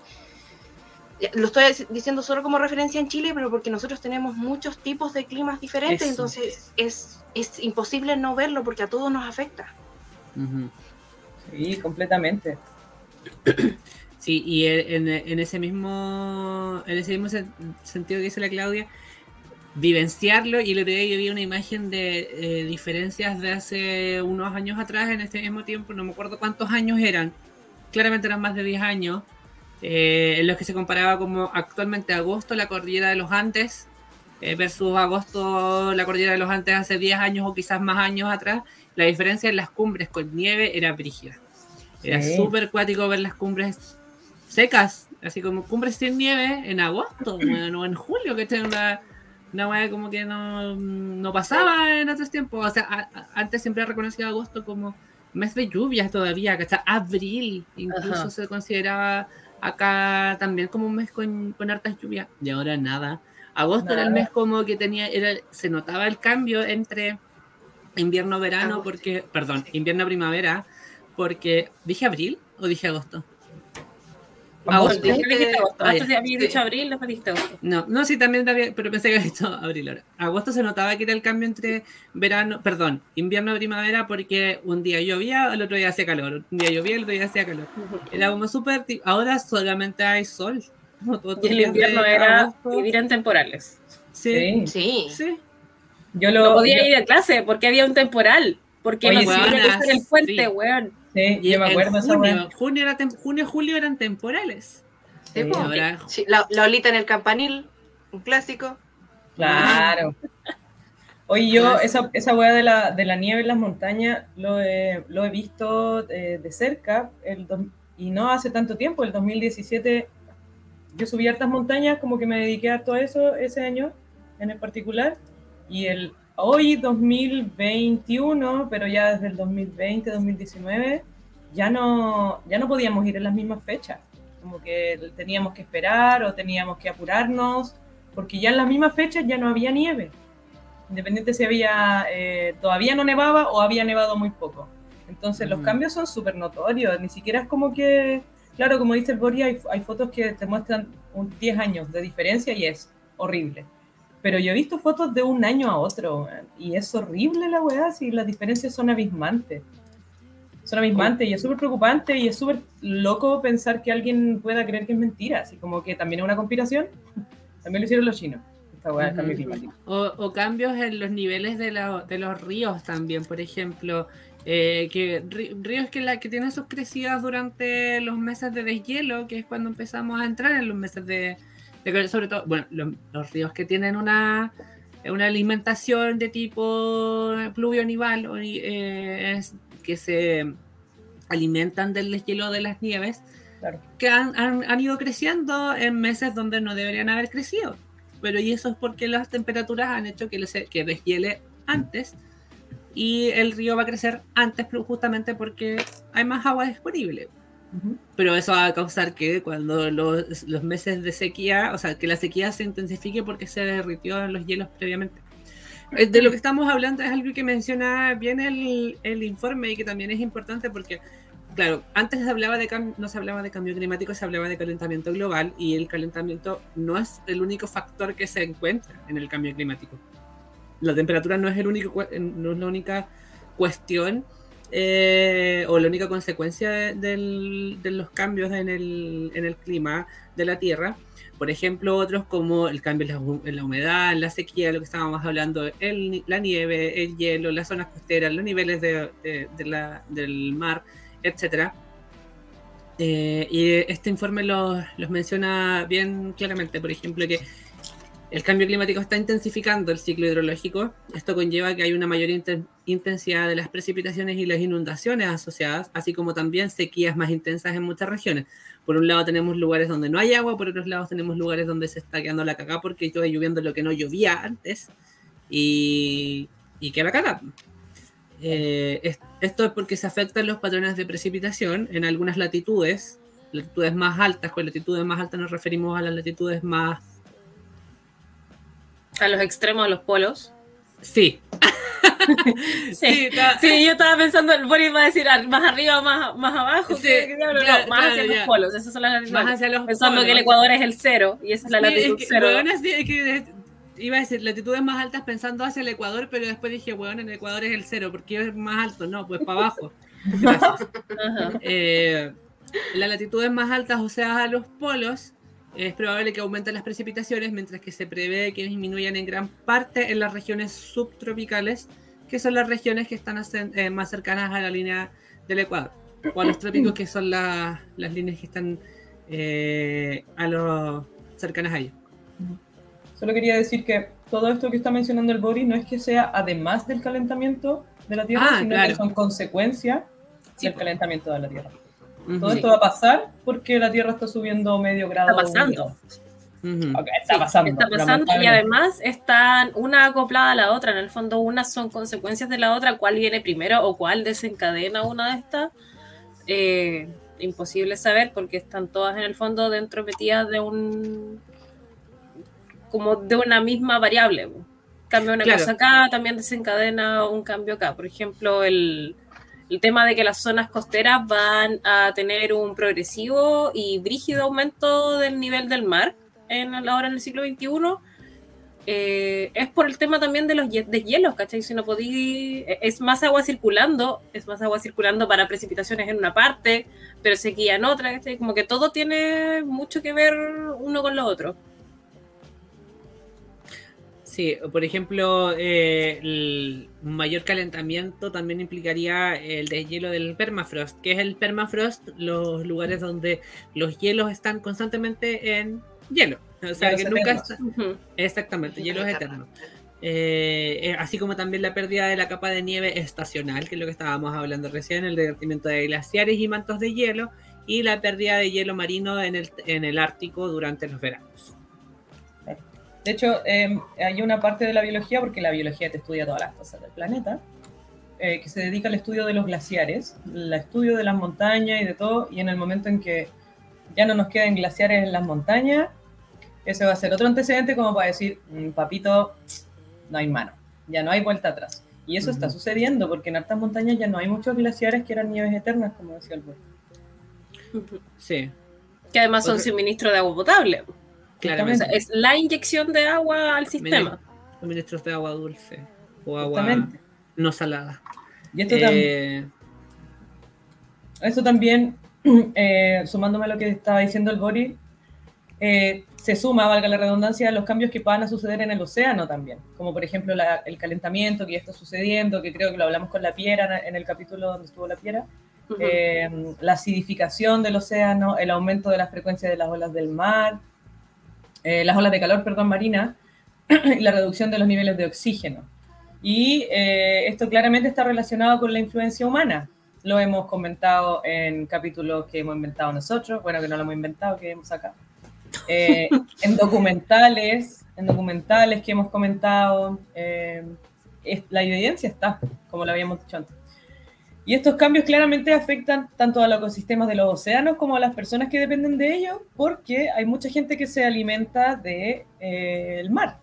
lo estoy diciendo solo como referencia en Chile, pero porque nosotros tenemos muchos tipos de climas diferentes, Eso. entonces es, es imposible no verlo porque a todos nos afecta. Sí, completamente. Sí, y en, ese mismo en ese mismo sen- sentido que dice la Claudia, vivenciarlo y el otro día yo vi una imagen de eh, diferencias de hace unos años atrás en este mismo tiempo, no me acuerdo cuántos años eran, claramente eran más de 10 años, eh, en los que se comparaba como actualmente agosto la cordillera de los Andes eh, versus agosto la cordillera de los Andes hace 10 años o quizás más años atrás, la diferencia en las cumbres con nieve era brígida. Era Sí. súper cuático ver las cumbres secas, así como cumbres sin nieve en agosto, bueno, o en julio, que esta es una, una weá como que no, no pasaba en otros tiempos. O sea, a- a- antes siempre reconocía agosto como mes de lluvias todavía, que está abril, incluso Ajá. se consideraba acá también como un mes con, con hartas lluvias, y ahora nada. Agosto era el Nada. mes como que tenía, era, se notaba el cambio entre invierno-verano, porque, perdón, invierno-primavera, porque, ¿dije abril o dije agosto? Agosto. Ah, ya. Antes había dicho Sí. abril, después dijiste agosto. No, no, sí, también había, pero pensé que había dicho abril ahora. Agosto se notaba que era el cambio entre verano, perdón, invierno y primavera porque un día llovía, el otro día hacía calor, un día llovía, el otro día hacía calor. Era como súper, ahora solamente hay sol. Como Y el invierno de era agosto. vivir en temporales. Sí, Sí. Sí, sí. Yo No lo. podía yo- ir a clase porque había un temporal. Porque Oye, no se sí. iba a cruzar el puente, Sí. weón. Sí, Y yo me acuerdo junio, junio, era tem- junio, julio eran temporales. Sí, Sí. po. Ahora- Sí, la, la olita en el campanil, un clásico. Claro. Oye, yo esa, esa weá de la, de la nieve en las montañas lo he, lo he visto eh, de cerca el dos- y no hace tanto tiempo, el 2017 yo subí hartas montañas, como que me dediqué a todo eso ese año en el particular y el hoy 2021, pero ya desde el 2020, 2019 ya no ya no podíamos ir en las mismas fechas, como que teníamos que esperar o teníamos que apurarnos porque ya en las mismas fechas ya no había nieve. Independiente si había, eh, todavía no nevaba o había nevado muy poco. Entonces los Mm. cambios son súper notorios, ni siquiera es como que, claro, como dice el Bori, hay, hay fotos que te muestran un 10 años de diferencia y es horrible. Pero yo he visto fotos de un año a otro y es horrible la weá, si las diferencias son abismantes. Son abismantes y es súper preocupante y es súper loco pensar que alguien pueda creer que es mentira, así como que también es una conspiración. También lo hicieron los chinos, Ujú. climático. O, o cambios en los niveles de, la- de los ríos también, por ejemplo, eh, que ríos que, la, que tienen sus crecidas durante los meses de deshielo, que es cuando empezamos a entrar en los meses de- sobre todo, bueno, los, los ríos que tienen una, una alimentación de tipo pluvio-nival, eh, que se alimentan del deshielo de las nieves, Claro. que han, han- han ido creciendo en meses donde no deberían haber crecido. pero y eso es porque las temperaturas han hecho que, se, que deshiele antes y el río va a crecer antes justamente porque hay más agua disponible. Pero eso va a causar que cuando los, los, meses de sequía, o sea, que la sequía se intensifique porque se derritió los hielos previamente. Eh, de lo que estamos hablando es algo que menciona bien el, el informe y que también es importante porque, claro, antes se hablaba de no se hablaba de cambio climático, se hablaba de calentamiento global y el calentamiento no es el único factor que se encuentra en el cambio climático la temperatura no es, el único, no es la única cuestión eh, o la única consecuencia de, los cambios en el, clima de la Tierra. Por ejemplo, otros como el cambio en la, humedad, la sequía, lo que estábamos hablando, el, la nieve, el hielo, las zonas costeras, los niveles de, del mar, etc. Eh, y este informe los menciona bien claramente, por ejemplo, que el cambio climático está intensificando el ciclo hidrológico. Esto conlleva que hay una mayor intensidad de las precipitaciones y las inundaciones asociadas, así como también sequías más intensas en muchas regiones. Por un lado tenemos lugares donde no hay agua, por otros lados tenemos lugares donde se está quedando la caca porque está lloviendo lo que no llovía antes y, y queda la. Eh, esto es porque se afectan los patrones de precipitación en algunas latitudes, latitudes más altas, con latitudes más altas nos referimos a las latitudes más a los extremos de los polos. Sí. sí, sí, yo estaba pensando, el Boris va a decir más arriba, más, más abajo, sí, más hacia los polos, esas son las más hacia los Pensando que el Ecuador es el cero y esa es la latitud cero. iba a decir latitudes más altas pensando hacia el Ecuador, pero después dije, bueno, en el Ecuador es el cero, porque es más alto, no, pues para abajo. Eh, las latitudes más altas, o sea, a los polos, es probable que aumenten las precipitaciones, mientras que se prevé que disminuyan en gran parte en las regiones subtropicales, que son las regiones que están eh, más cercanas a la línea del Ecuador, o a los trópicos, que son las líneas que están eh, a los cercanas a ellos. Solo quería decir que todo esto que está mencionando el Boris no es que sea además del calentamiento de la Tierra, ah, sino que son consecuencia del calentamiento de la Tierra. Todo esto va a pasar porque la Tierra está subiendo medio grado. Está pasando. está pasando. Está pasando y además están una acoplada a la otra. En el fondo, unas son consecuencias de la otra. ¿Cuál viene primero o cuál desencadena una de estas? Eh, imposible saber porque están todas en el fondo dentro metidas de un. como de una misma variable. Cambia una cosa acá, también desencadena un cambio acá. Por ejemplo, el el tema de que las zonas costeras van a tener un progresivo y brígido aumento del nivel del mar en ahora en el siglo XXI. Eh, es por el tema también de los deshielos, ¿cachai? Si no podí, es más agua circulando, es más agua circulando para precipitaciones en una parte, pero sequía en otra, ¿cachai? Como que todo tiene mucho que ver uno con lo otro. Sí, por ejemplo, eh, el mayor calentamiento también implicaría el deshielo del permafrost. que es el permafrost? Los lugares donde los hielos están constantemente en hielo. O sea, que nunca está... Exactamente, hielo es eterno. Eh, eh, así como también la pérdida de la capa de nieve estacional, que es lo que estábamos hablando recién, el derretimiento de glaciares y mantos de hielo, y la pérdida de hielo marino en el, en el Ártico durante los veranos. De hecho, em, hay una parte de la biología, porque la biología te estudia todas las cosas del planeta, eh, que se dedica al estudio de los glaciares, el estudio de las montañas y de todo, y en el momento en que ya no nos queden glaciares en las montañas, ese va a ser otro antecedente como para decir, mm, papito, no hay mano, ya no hay vuelta atrás. Y eso está sucediendo, porque en altas montañas ya no hay muchos glaciares que eran nieves eternas, como decía el buen. Sí. Que además son suministro de agua potable. Es la inyección de agua al sistema. Suministros de agua dulce o agua no salada. Y esto también. Esto también, eh, sumándome a lo que estaba diciendo el Boris, eh, se suma, valga la redundancia, a los cambios que van a suceder en el océano también, como por ejemplo el calentamiento que ya está sucediendo, que creo que lo hablamos con la piedra en el capítulo donde estuvo la piedra, eh, la acidificación del océano, el aumento de la frecuencia de las olas del mar, eh, las olas de calor, perdón, marina, y la reducción de los niveles de oxígeno. Y eh, esto claramente está relacionado con la influencia humana. Lo hemos comentado en capítulos que hemos inventado nosotros, bueno, que no lo hemos inventado, que hemos sacado. eh, en documentales, en documentales que hemos comentado, eh, es- la evidencia está, como lo habíamos dicho antes. Y estos cambios claramente afectan tanto a los ecosistemas de los océanos como a las personas que dependen de ellos, porque hay mucha gente que se alimenta del de, eh, mar,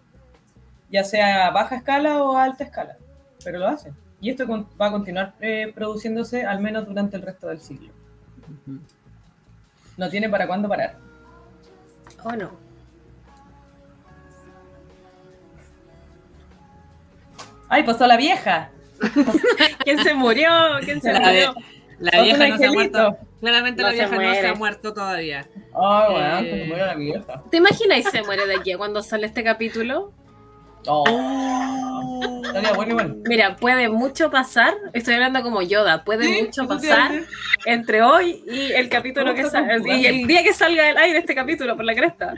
ya sea a baja escala o a alta escala, pero lo hacen. Y esto con- va a continuar eh, produciéndose al menos durante el resto del siglo. No tiene para cuándo parar. Oh, no. ¡Ay, pasó la vieja! ¿Quién se murió? ¿Quién se La, murió? la vieja no se ha angelito. muerto. Claramente No la se vieja no se muere. ha muerto todavía. ¡Ay, weón! Eh. Se murió la vieja. ¿Te imaginas se muere de aquí cuando sale este capítulo? ¡Oh! Estaría bueno igual. Mira, puede mucho pasar, estoy hablando como Yoda, puede Sí, mucho pasar entre hoy y el capítulo que Vamos a sale, conjugar. y el día que salga del aire este capítulo por la cresta.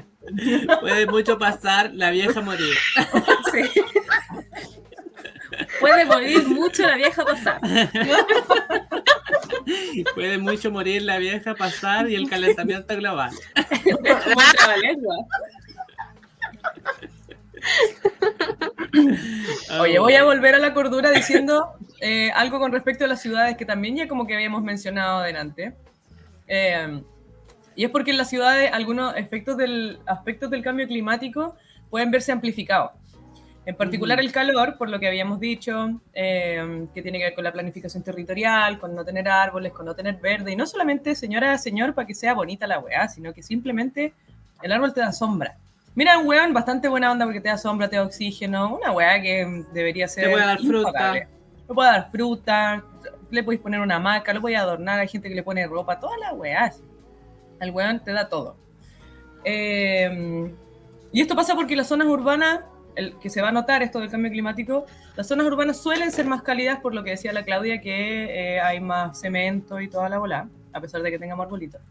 Puede mucho pasar, la vieja morir. Sí. Puede morir mucho la vieja pasar. Puede mucho morir la vieja pasar y el calentamiento global. Oye, voy a volver a la cordura diciendo eh, algo con respecto a las ciudades que también ya como que habíamos mencionado adelante. Eh, y es porque en las ciudades algunos efectos del, aspectos del cambio climático pueden verse amplificados. En particular el calor, por lo que habíamos dicho, eh, que tiene que ver con la planificación territorial, con no tener árboles, con no tener verde. Y no solamente, señora, señor, para que sea bonita la weá, sino que simplemente el árbol te da sombra. Mira, un weón bastante buena onda porque te da sombra, te da oxígeno, una weá que debería ser. Te puede dar fruta. impagable. Le puede dar fruta, le podéis poner una hamaca, lo podéis adornar, hay gente que le pone ropa, todas las weás. El weón te da todo. Eh, y esto pasa porque las zonas urbanas, el, que se va a notar esto del cambio climático, las zonas urbanas suelen ser más cálidas, por lo que decía la Claudia, que eh, hay más cemento y toda la bola, a pesar de que tengamos arbolitos.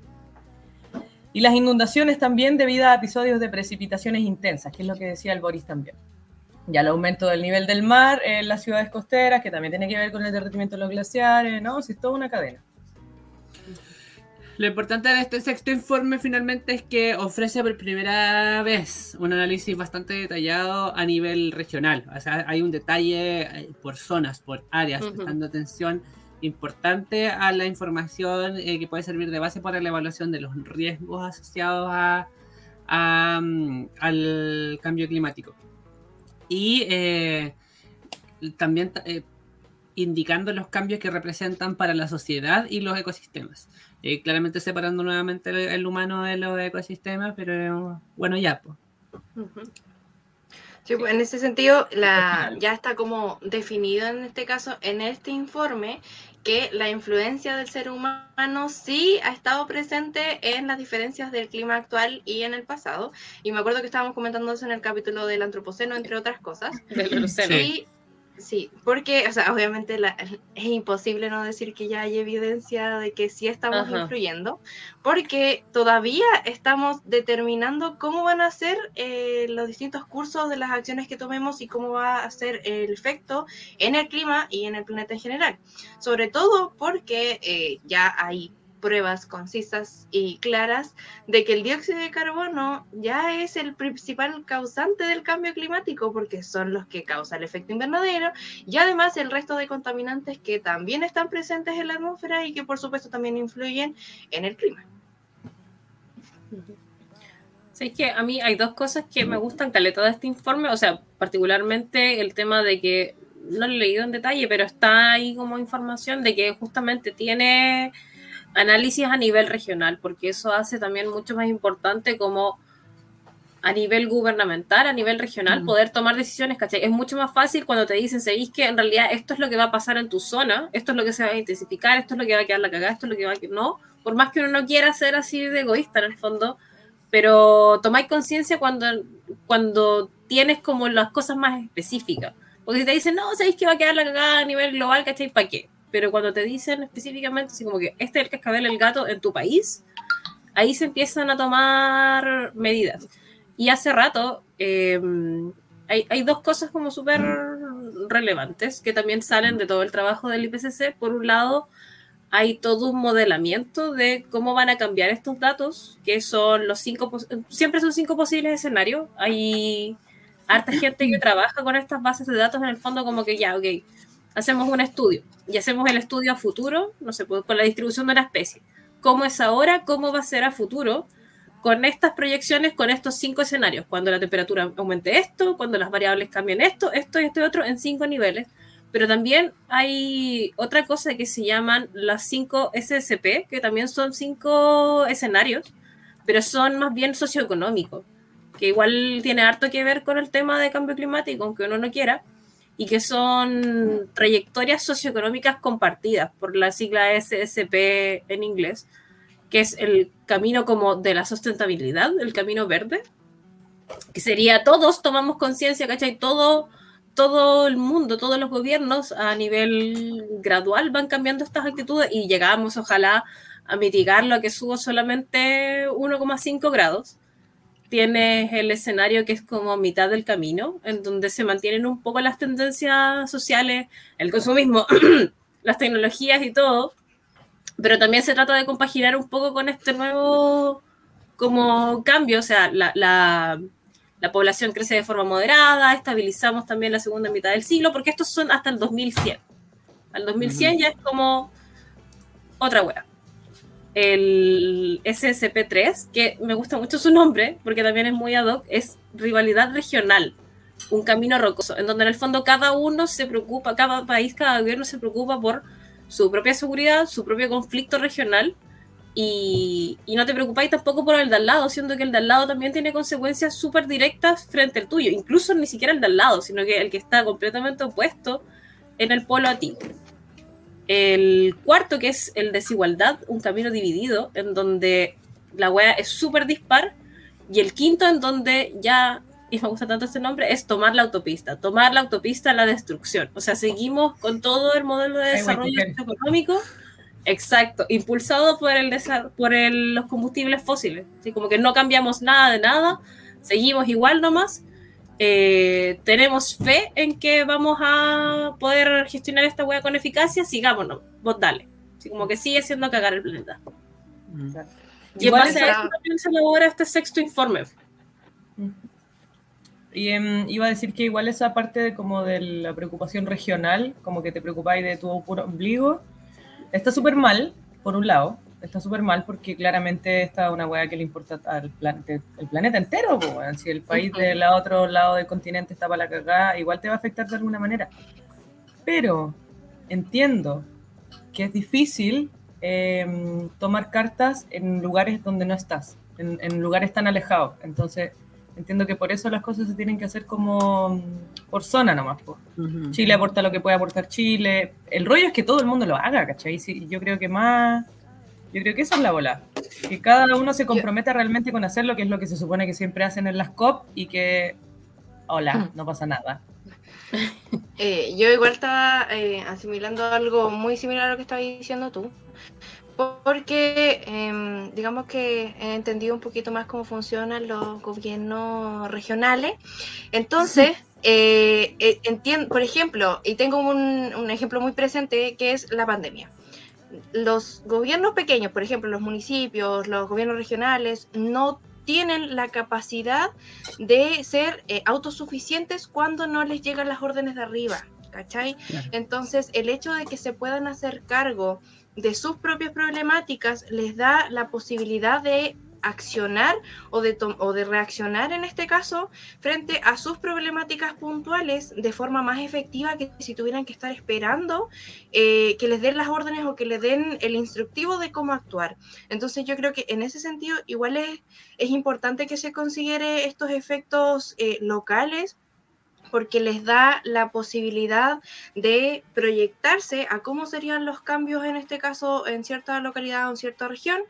Y las inundaciones también debido a episodios de precipitaciones intensas, que es lo que decía el Boris también. Ya el aumento del nivel del mar en las ciudades costeras, que también tiene que ver con el derretimiento de los glaciares, ¿no? Es toda una cadena. Lo importante de este sexto informe finalmente es que ofrece por primera vez un análisis bastante detallado a nivel regional. O sea, hay un detalle eh, por zonas, por áreas, Ujú. prestando atención importante a la información eh, que puede servir de base para la evaluación de los riesgos asociados a, a, mm, al cambio climático. Y eh, también ta- eh, indicando los cambios que representan para la sociedad y los ecosistemas. Eh, claramente separando nuevamente el, el humano de los ecosistemas, pero bueno, ya, pues. Sí, pues, en ese sentido, la, ya está como definido en este caso, en este informe, que la influencia del ser humano sí ha estado presente en las diferencias del clima actual y en el pasado. Y me acuerdo que estábamos comentando eso en el capítulo del antropoceno, entre otras cosas. Del Luceno. Sí. Sí, porque, o sea, obviamente la- es imposible no decir que ya hay evidencia de que sí estamos Ajá. influyendo, porque todavía estamos determinando cómo van a ser eh, los distintos cursos de las acciones que tomemos y cómo va a ser el efecto en el clima y en el planeta en general. Sobre todo porque eh, ya hay pruebas concisas y claras de que el dióxido de carbono ya es el principal causante del cambio climático porque son los que causan el efecto invernadero y además el resto de contaminantes que también están presentes en la atmósfera y que por supuesto también influyen en el clima. Sí, es que a mí hay dos cosas que me gustan caleta de este informe, o sea, particularmente el tema de que no lo he leído en detalle, pero está ahí como información de que justamente tiene análisis a nivel regional, porque eso hace también mucho más importante como a nivel gubernamental, a nivel regional, Mm. poder tomar decisiones, ¿cachai? Es mucho más fácil cuando te dicen, ¿sabéis que en realidad esto es lo que va a pasar en tu zona? Esto es lo que se va a intensificar, esto es lo que va a quedar la cagada, esto es lo que va a quedar... No, por más que uno no quiera ser así de egoísta en el fondo, pero tomáis conciencia cuando, cuando tienes como las cosas más específicas. Porque si te dicen, no, sabéis que va a quedar la cagada a nivel global, ¿cachai? ¿Para qué? Pero cuando te dicen específicamente, así como que este es el cascabel el gato en tu país, ahí se empiezan a tomar medidas. Y hace rato eh, hay, hay dos cosas como súper relevantes que también salen de todo el trabajo del IPCC. Por un lado, hay todo un modelamiento de cómo van a cambiar estos datos, que son los cinco, siempre son cinco posibles escenarios. Hay harta gente que trabaja con estas bases de datos en el fondo como que ya, ok, hacemos un estudio y hacemos el estudio a futuro, no sé, pues, con la distribución de la especie. ¿Cómo es ahora? ¿Cómo va a ser a futuro? Con estas proyecciones, con estos cinco escenarios, cuando la temperatura aumente esto, cuando las variables cambien esto, esto y este otro, en cinco niveles. Pero también hay otra cosa que se llaman las cinco SSP, que también son cinco escenarios, pero son más bien socioeconómicos, que igual tiene harto que ver con el tema de cambio climático, aunque uno no quiera, y que son trayectorias socioeconómicas compartidas por la sigla SSP en inglés, que es el camino como de la sustentabilidad, el camino verde, que sería todos tomamos conciencia, ¿cachai? Todo, todo el mundo, todos los gobiernos a nivel gradual van cambiando estas actitudes y llegamos ojalá a mitigarlo a que subo solamente 1,5 grados tienes el escenario que es como mitad del camino, en donde se mantienen un poco las tendencias sociales, el consumismo, las tecnologías y todo, pero también se trata de compaginar un poco con este nuevo como cambio, o sea, la, la, la población crece de forma moderada, estabilizamos también la segunda mitad del siglo, porque estos son hasta el 2100. Al 2100 ya es como otra hueá el SSP3, que me gusta mucho su nombre, porque también es muy ad hoc, es rivalidad regional, un camino rocoso, en donde en el fondo cada uno se preocupa, cada país, cada gobierno se preocupa por su propia seguridad, su propio conflicto regional, y, y no te preocupáis tampoco por el de al lado, siendo que el de al lado también tiene consecuencias súper directas frente al tuyo, incluso ni siquiera el de al lado, sino que el que está completamente opuesto en el polo a ti. El cuarto, que es el desigualdad, un camino dividido, en donde la wea es súper dispar. Y el quinto, en donde ya, y me gusta tanto este nombre, es tomar la autopista. Tomar la autopista la destrucción. O sea, seguimos con todo el modelo de desarrollo económico. Exacto, impulsado por, el por los combustibles fósiles. Así como que no cambiamos nada de nada, seguimos igual nomás eh, tenemos fe en que vamos a poder gestionar esta hueá con eficacia, sigámonos, vos dale. Así como que sigue siendo cagar el planeta. Mm. Y en base a eso también se elabora este sexto informe. Y em, iba a decir que igual esa parte de como de la preocupación regional, como que te preocupáis de tu puro ombligo, está súper mal, por un lado, está súper mal porque claramente está una hueá que le importa al planeta, el planeta entero. Si el país del otro lado del continente está para la cagada, igual te va a afectar de alguna manera. Pero entiendo que es difícil em, tomar cartas en lugares donde no estás, en, lugares tan alejados. Entonces, entiendo que por eso las cosas se tienen que hacer como mm, por zona nomás. Chile aporta lo que puede aportar Chile. El rollo es que todo el mundo lo haga, ¿cachai? Sí, yo creo que más yo creo que eso es la bola. Que cada uno se comprometa realmente con hacer lo que es lo que se supone que siempre hacen en las COP y que, hola, mm. no pasa nada. Eh, yo igual estaba eh, asimilando algo muy similar a lo que estabas diciendo tú, porque em, digamos que he entendido un poquito más cómo funcionan los gobiernos regionales. Entonces, eh, entiendo, por ejemplo, y tengo un, un ejemplo muy presente que es la pandemia los gobiernos pequeños, por ejemplo, los municipios, los gobiernos regionales, no tienen la capacidad de ser eh, autosuficientes cuando no les llegan las órdenes de arriba, ¿cachai? Entonces, el hecho de que se puedan hacer cargo de sus propias problemáticas les da la posibilidad de accionar o de, o de reaccionar en este caso frente a sus problemáticas puntuales de forma más efectiva que si tuvieran que estar esperando eh, que les den las órdenes o que les den el instructivo de cómo actuar. Entonces yo creo que en ese sentido igual es, es importante que se considere estos efectos eh, locales porque les da la posibilidad de proyectarse a cómo serían los cambios en este caso en cierta localidad o en cierta región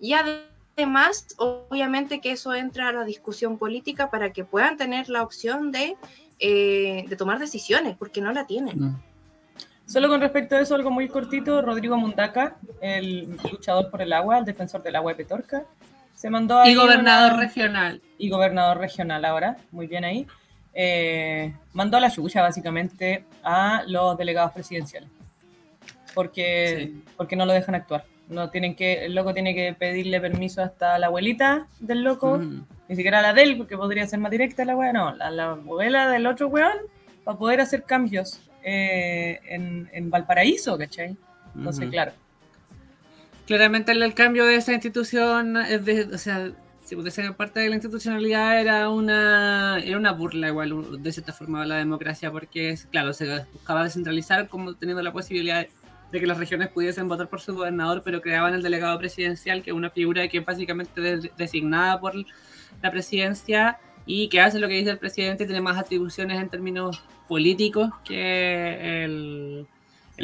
y además Además, obviamente que eso entra a la discusión política para que puedan tener la opción de, eh, tomar decisiones, porque no la tienen. Solo con respecto a eso, algo muy cortito, Rodrigo Mundaca, el luchador por el agua, el defensor del agua de Petorca, se mandó a... Y gobernador regional. Y gobernador regional ahora, muy bien ahí. Eh, mandó a la chucha básicamente a los delegados presidenciales. porque, Sí. porque no lo dejan actuar. No tienen que, el loco tiene que pedirle permiso hasta la abuelita del loco, Ujú. ni siquiera la de él, porque podría ser más directa la weá, no, la, la abuela del otro weón, para poder hacer cambios eh, en, en Valparaíso, ¿cachai? Entonces, Ujú. claro. Claramente el, el cambio de esa institución, es de, o sea, si de esa parte de la institucionalidad era una, era una burla igual, de cierta forma, a la democracia, porque, es- claro, se buscaba descentralizar como teniendo la posibilidad de que las regiones pudiesen votar por su gobernador, pero creaban el delegado presidencial, que es una figura que es básicamente de- designada por la presidencia y que hace lo que dice el presidente y tiene más atribuciones en términos políticos que el,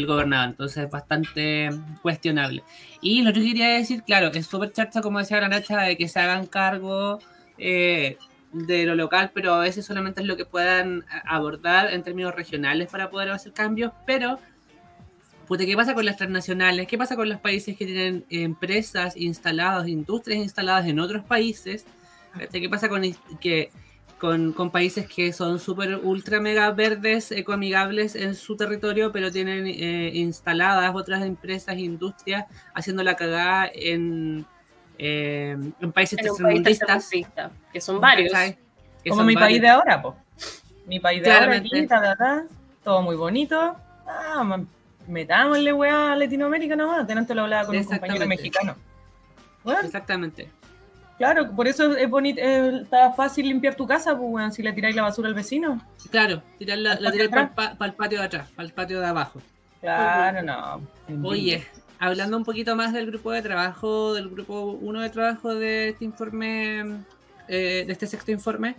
gobernador. Entonces es bastante cuestionable. Y lo que quería decir, claro, es súper charcha, como decía la Nacha, de que se hagan cargo eh, de lo local, pero a veces solamente es lo que puedan abordar en términos regionales para poder hacer cambios, pero... Puta, ¿qué pasa con las transnacionales? ¿Qué pasa con los países que tienen empresas instaladas, industrias instaladas en otros países? ¿Qué pasa con, que, con, con países que son súper ultra mega verdes, ecoamigables en su territorio, pero tienen eh, instaladas otras empresas, industrias, haciendo la cagada en, eh, en países En país tercermundistas? tercermundista, que son varios. Que Como son mi país varios. de ahora, po. Mi país de ahora, Claramente. aquí, ta, ta, ta, todo muy bonito. Ah, ma- metámosle weá a Latinoamérica nomás. Delante lo hablaba con un compañero mexicano. Bueno, Exactamente. claro, por eso es bonito, eh, está fácil limpiar tu casa, pues, weón, si le tiráis la basura al vecino. Claro, tirar la, ¿Al la patio tiráis para el patio de atrás, para el patio de abajo. Claro, no. Oye, hablando un poquito más del grupo de trabajo, del grupo 1 de trabajo de este informe, eh, de este sexto informe,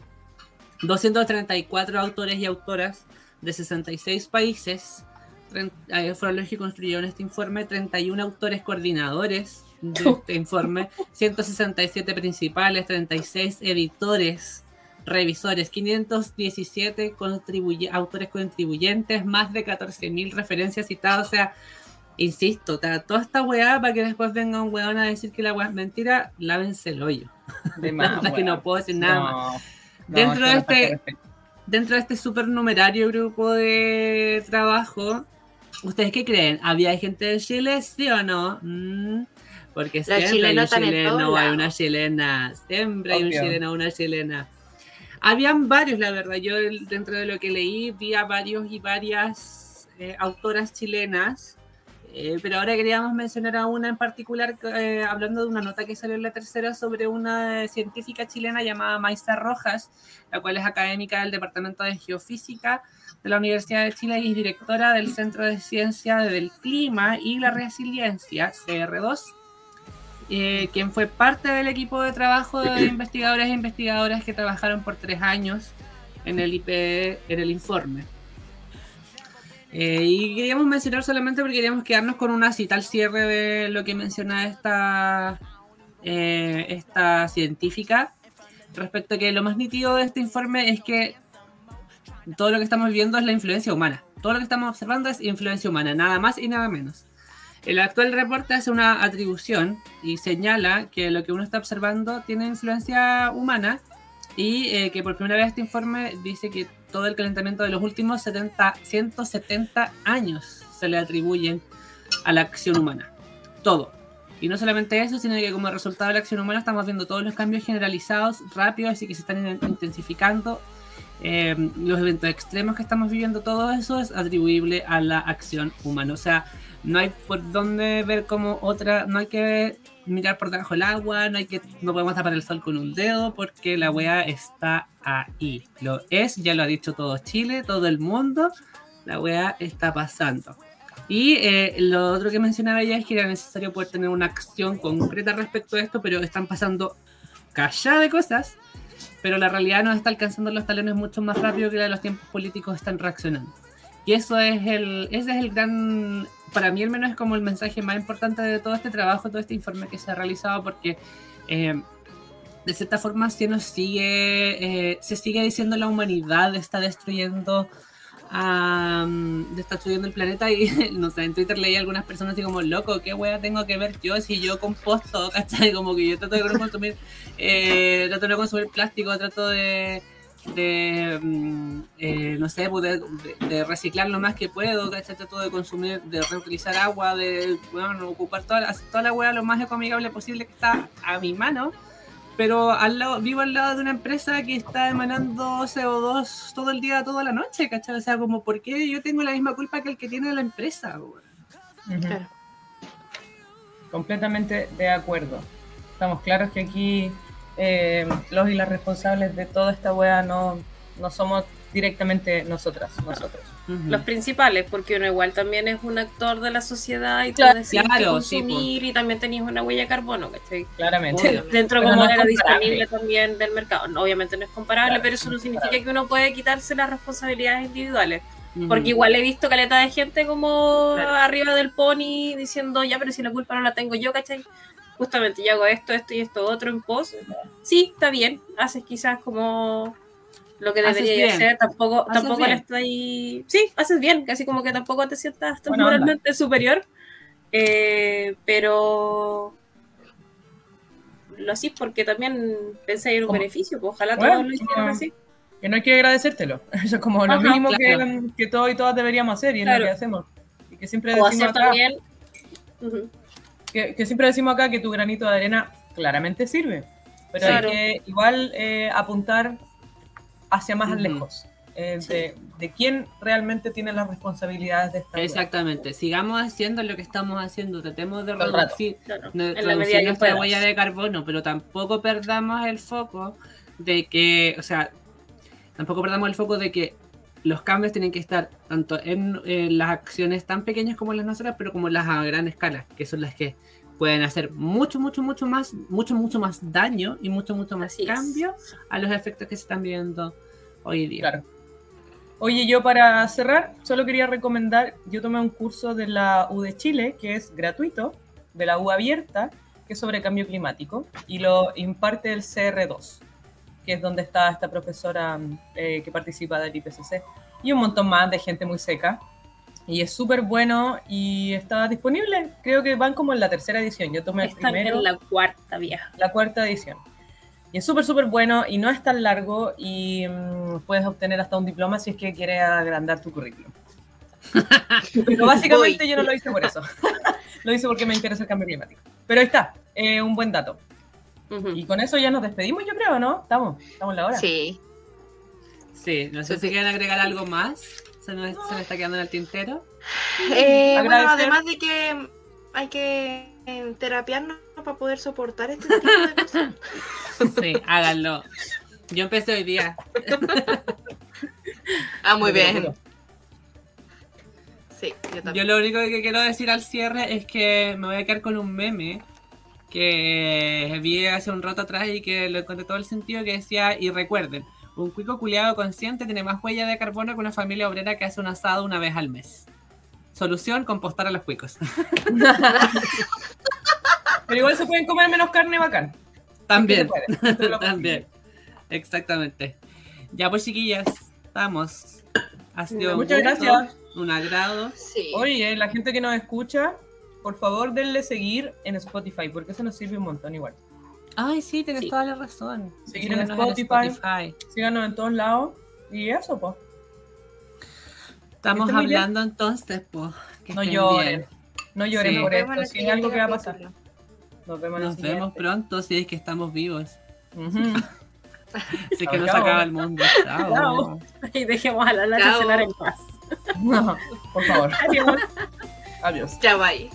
234 autores y autoras de 66 países eh, que construyeron este informe, 31 autores coordinadores de este informe, 167 principales, 36 editores, revisores, 517 contribuye- autores contribuyentes, más de 14.000 referencias citadas, o sea, insisto, toda esta weá para que después venga un weón a decir que la weá es mentira, lávense el hoyo. De verdad que no puedo decir nada más. No, Dentro de este-. Dentro de este supernumerario grupo de trabajo, ¿ustedes qué creen? ¿Había gente de Chile, sí o no? Mm, porque siempre hay un chileno, hay una chilena, siempre hay un Obvio. chileno, una chilena. Habían varios, la verdad. Yo dentro de lo que leí vi a varios y varias eh, autoras chilenas, eh, pero ahora queríamos mencionar a una en particular, eh, hablando de una nota que salió en la tercera sobre una científica chilena llamada Maisa Rojas, la cual es académica del Departamento de Geofísica de la Universidad de Chile y es directora del Centro de Ciencia del Clima y la Resiliencia, CR2, eh, quien fue parte del equipo de trabajo de investigadores e investigadoras que trabajaron por tres años en el IP, en el informe. Eh, y queríamos mencionar solamente porque queríamos quedarnos con una cita al cierre de lo que menciona esta, eh, esta científica respecto a que lo más nítido de este informe es que todo lo que estamos viendo es la influencia humana. Todo lo que estamos observando es influencia humana, nada más y nada menos. El actual reporte hace una atribución y señala que lo que uno está observando tiene influencia humana y eh, que por primera vez este informe dice que todo el calentamiento de los últimos 70, 170 años se le atribuyen a la acción humana. Todo. Y no solamente eso, sino que como resultado de la acción humana estamos viendo todos los cambios generalizados, rápidos y que se están in- intensificando. Eh, los eventos extremos que estamos viviendo, todo eso es atribuible a la acción humana. O sea, no hay por dónde ver como otra, no hay que mirar por debajo del agua, no hay que, no podemos tapar el sol con un dedo porque la wea está ahí. Lo es, ya lo ha dicho todo Chile, todo el mundo, la wea está pasando. Y eh, lo otro que mencionaba ella es que era necesario poder tener una acción concreta respecto a esto, pero están pasando callada de cosas, pero la realidad nos está alcanzando los talones mucho más rápido que la de los tiempos políticos están reaccionando. Y eso es el, ese es el gran, para mí al menos es como el mensaje más importante de todo este trabajo, todo este informe que se ha realizado, porque eh, de cierta forma se nos sigue, eh, se sigue diciendo la humanidad está destruyendo, am, está destruyendo el planeta y no sé, en Twitter leí a algunas personas así como, loco, ¿qué wea tengo que ver yo si yo composto, ¿cachai? Como que yo trato de no consumir, eh, trato de consumir plástico, trato de de, mm, eh, no sé, pues, de, de- de reciclar lo más que puedo, ¿cachai? Trato de consumir, de reutilizar agua, de bueno, ocupar toda, toda la hueá lo más ecoamigable posible que está a mi mano. Pero al lado, vivo al lado de una empresa que está emanando CO2 todo el día, toda la noche, ¿cachai? O sea, como, ¿por qué yo tengo la misma culpa que el que tiene la empresa? Claro. Completamente de acuerdo. Estamos claros que aquí eh, los y las responsables de toda esta wea no, no somos directamente nosotras, nosotros. Ujú. Los principales, porque uno igual también es un actor de la sociedad y tú Claro, decides claro, qué sí, consumir y también tenías una huella de carbono, ¿cachai? Claramente. Obvio. Dentro Pero como no es de lo comparable. disponible también del mercado. No, obviamente no es comparable, Claro, pero eso no significa que uno puede quitarse las responsabilidades individuales. Porque igual he visto caleta de gente como Claro. arriba del pony diciendo, ya, pero si la culpa no la tengo yo, ¿cachai? Justamente yo hago esto, esto y esto otro en pos. Sí, está bien. Haces quizás como lo que debería hacer. Tampoco, Haces tampoco le estoy. Sí, haces bien. Casi como que tampoco te sientas tan onda. moralmente superior. Eh, pero lo así porque también pensé en un beneficio. Pues ojalá Bueno, todos lo hicieran así. Que no hay que agradecértelo. Eso es como lo mínimo claro. que, que todos y todas deberíamos hacer y es Claro. lo que hacemos. Y que siempre O decimos acá, también. Que, que siempre decimos acá que tu granito de arena claramente sirve. Pero Claro. hay que igual eh, apuntar hacia más lejos. eh, de, de quién realmente tiene las responsabilidades de esta. Exactamente, sigamos haciendo lo que estamos haciendo, tratemos de Todo reducir, Claro, de nuestra huella de carbono, pero tampoco perdamos el foco de que, o sea, tampoco perdamos el foco de que los cambios tienen que estar tanto en, en las acciones tan pequeñas como las nuestras, pero como las a gran escala, que son las que pueden hacer mucho, mucho, mucho más, mucho, mucho más daño y mucho, mucho más Así es. cambio a los efectos que se están viendo hoy día. Claro. Oye, yo para cerrar, solo quería recomendar, yo tomé un curso de la U de Chile, que es gratuito, de la U abierta, que es sobre cambio climático, y lo imparte el CR2, que es donde está esta profesora eh, que participa del IPCC, y un montón más de gente muy seca. Y es súper bueno y está disponible. Creo que van como en la tercera edición. Yo tomé el Está primero en la cuarta vieja. la cuarta edición. Y es súper, súper bueno y no es tan largo y mm, puedes obtener hasta un diploma si es que quieres agrandar tu currículum. Pero básicamente Voy. yo no lo hice por eso. lo hice porque me interesa el cambio climático. Pero ahí está, eh, un buen dato. Ujú. Y con eso ya nos despedimos, yo creo, ¿no? Estamos, estamos en la hora. Sí. Sí, no sé si quieren agregar algo más. Se nos, se nos está quedando en el tintero. Eh, bueno, además de que hay que eh, terapiarnos para poder soportar este tipo de cosas. Sí, háganlo. Yo empecé hoy día. Ah, muy bien. Sí, yo Yo también. lo único que quiero decir al cierre es que me voy a quedar con un meme que vi hace un rato atrás y que lo encontré todo el sentido que decía, y recuerden, un cuico culiado consciente tiene más huella de carbono que una familia obrera que hace un asado una vez al mes. Solución, compostar a los cuicos. Pero igual se pueden comer menos carne bacán. También, puede, también. Exactamente. Ya pues chiquillas, vamos. Ha sido Muchas un gusto, gracias. un agrado. Sí. Oye, la gente que nos escucha, por favor denle seguir en Spotify, porque eso nos sirve un montón igual. Ay, sí, tienes Sí. toda la razón. Seguir en Spotify. Spotify. Síganos en todos lados. Y eso, pues. Estamos hablando entonces, pues. No lloren. No lloren Sí. por Nos vemos en esto. Si es algo que va a pasar. Nos vemos en el Nos vemos siguiente. pronto si es que estamos vivos. Es que nos chao. acaba el mundo. Chao. Chao. Y dejemos a la Chao. cenar en paz. No, por favor. Adiós. Adiós. Ya, bye.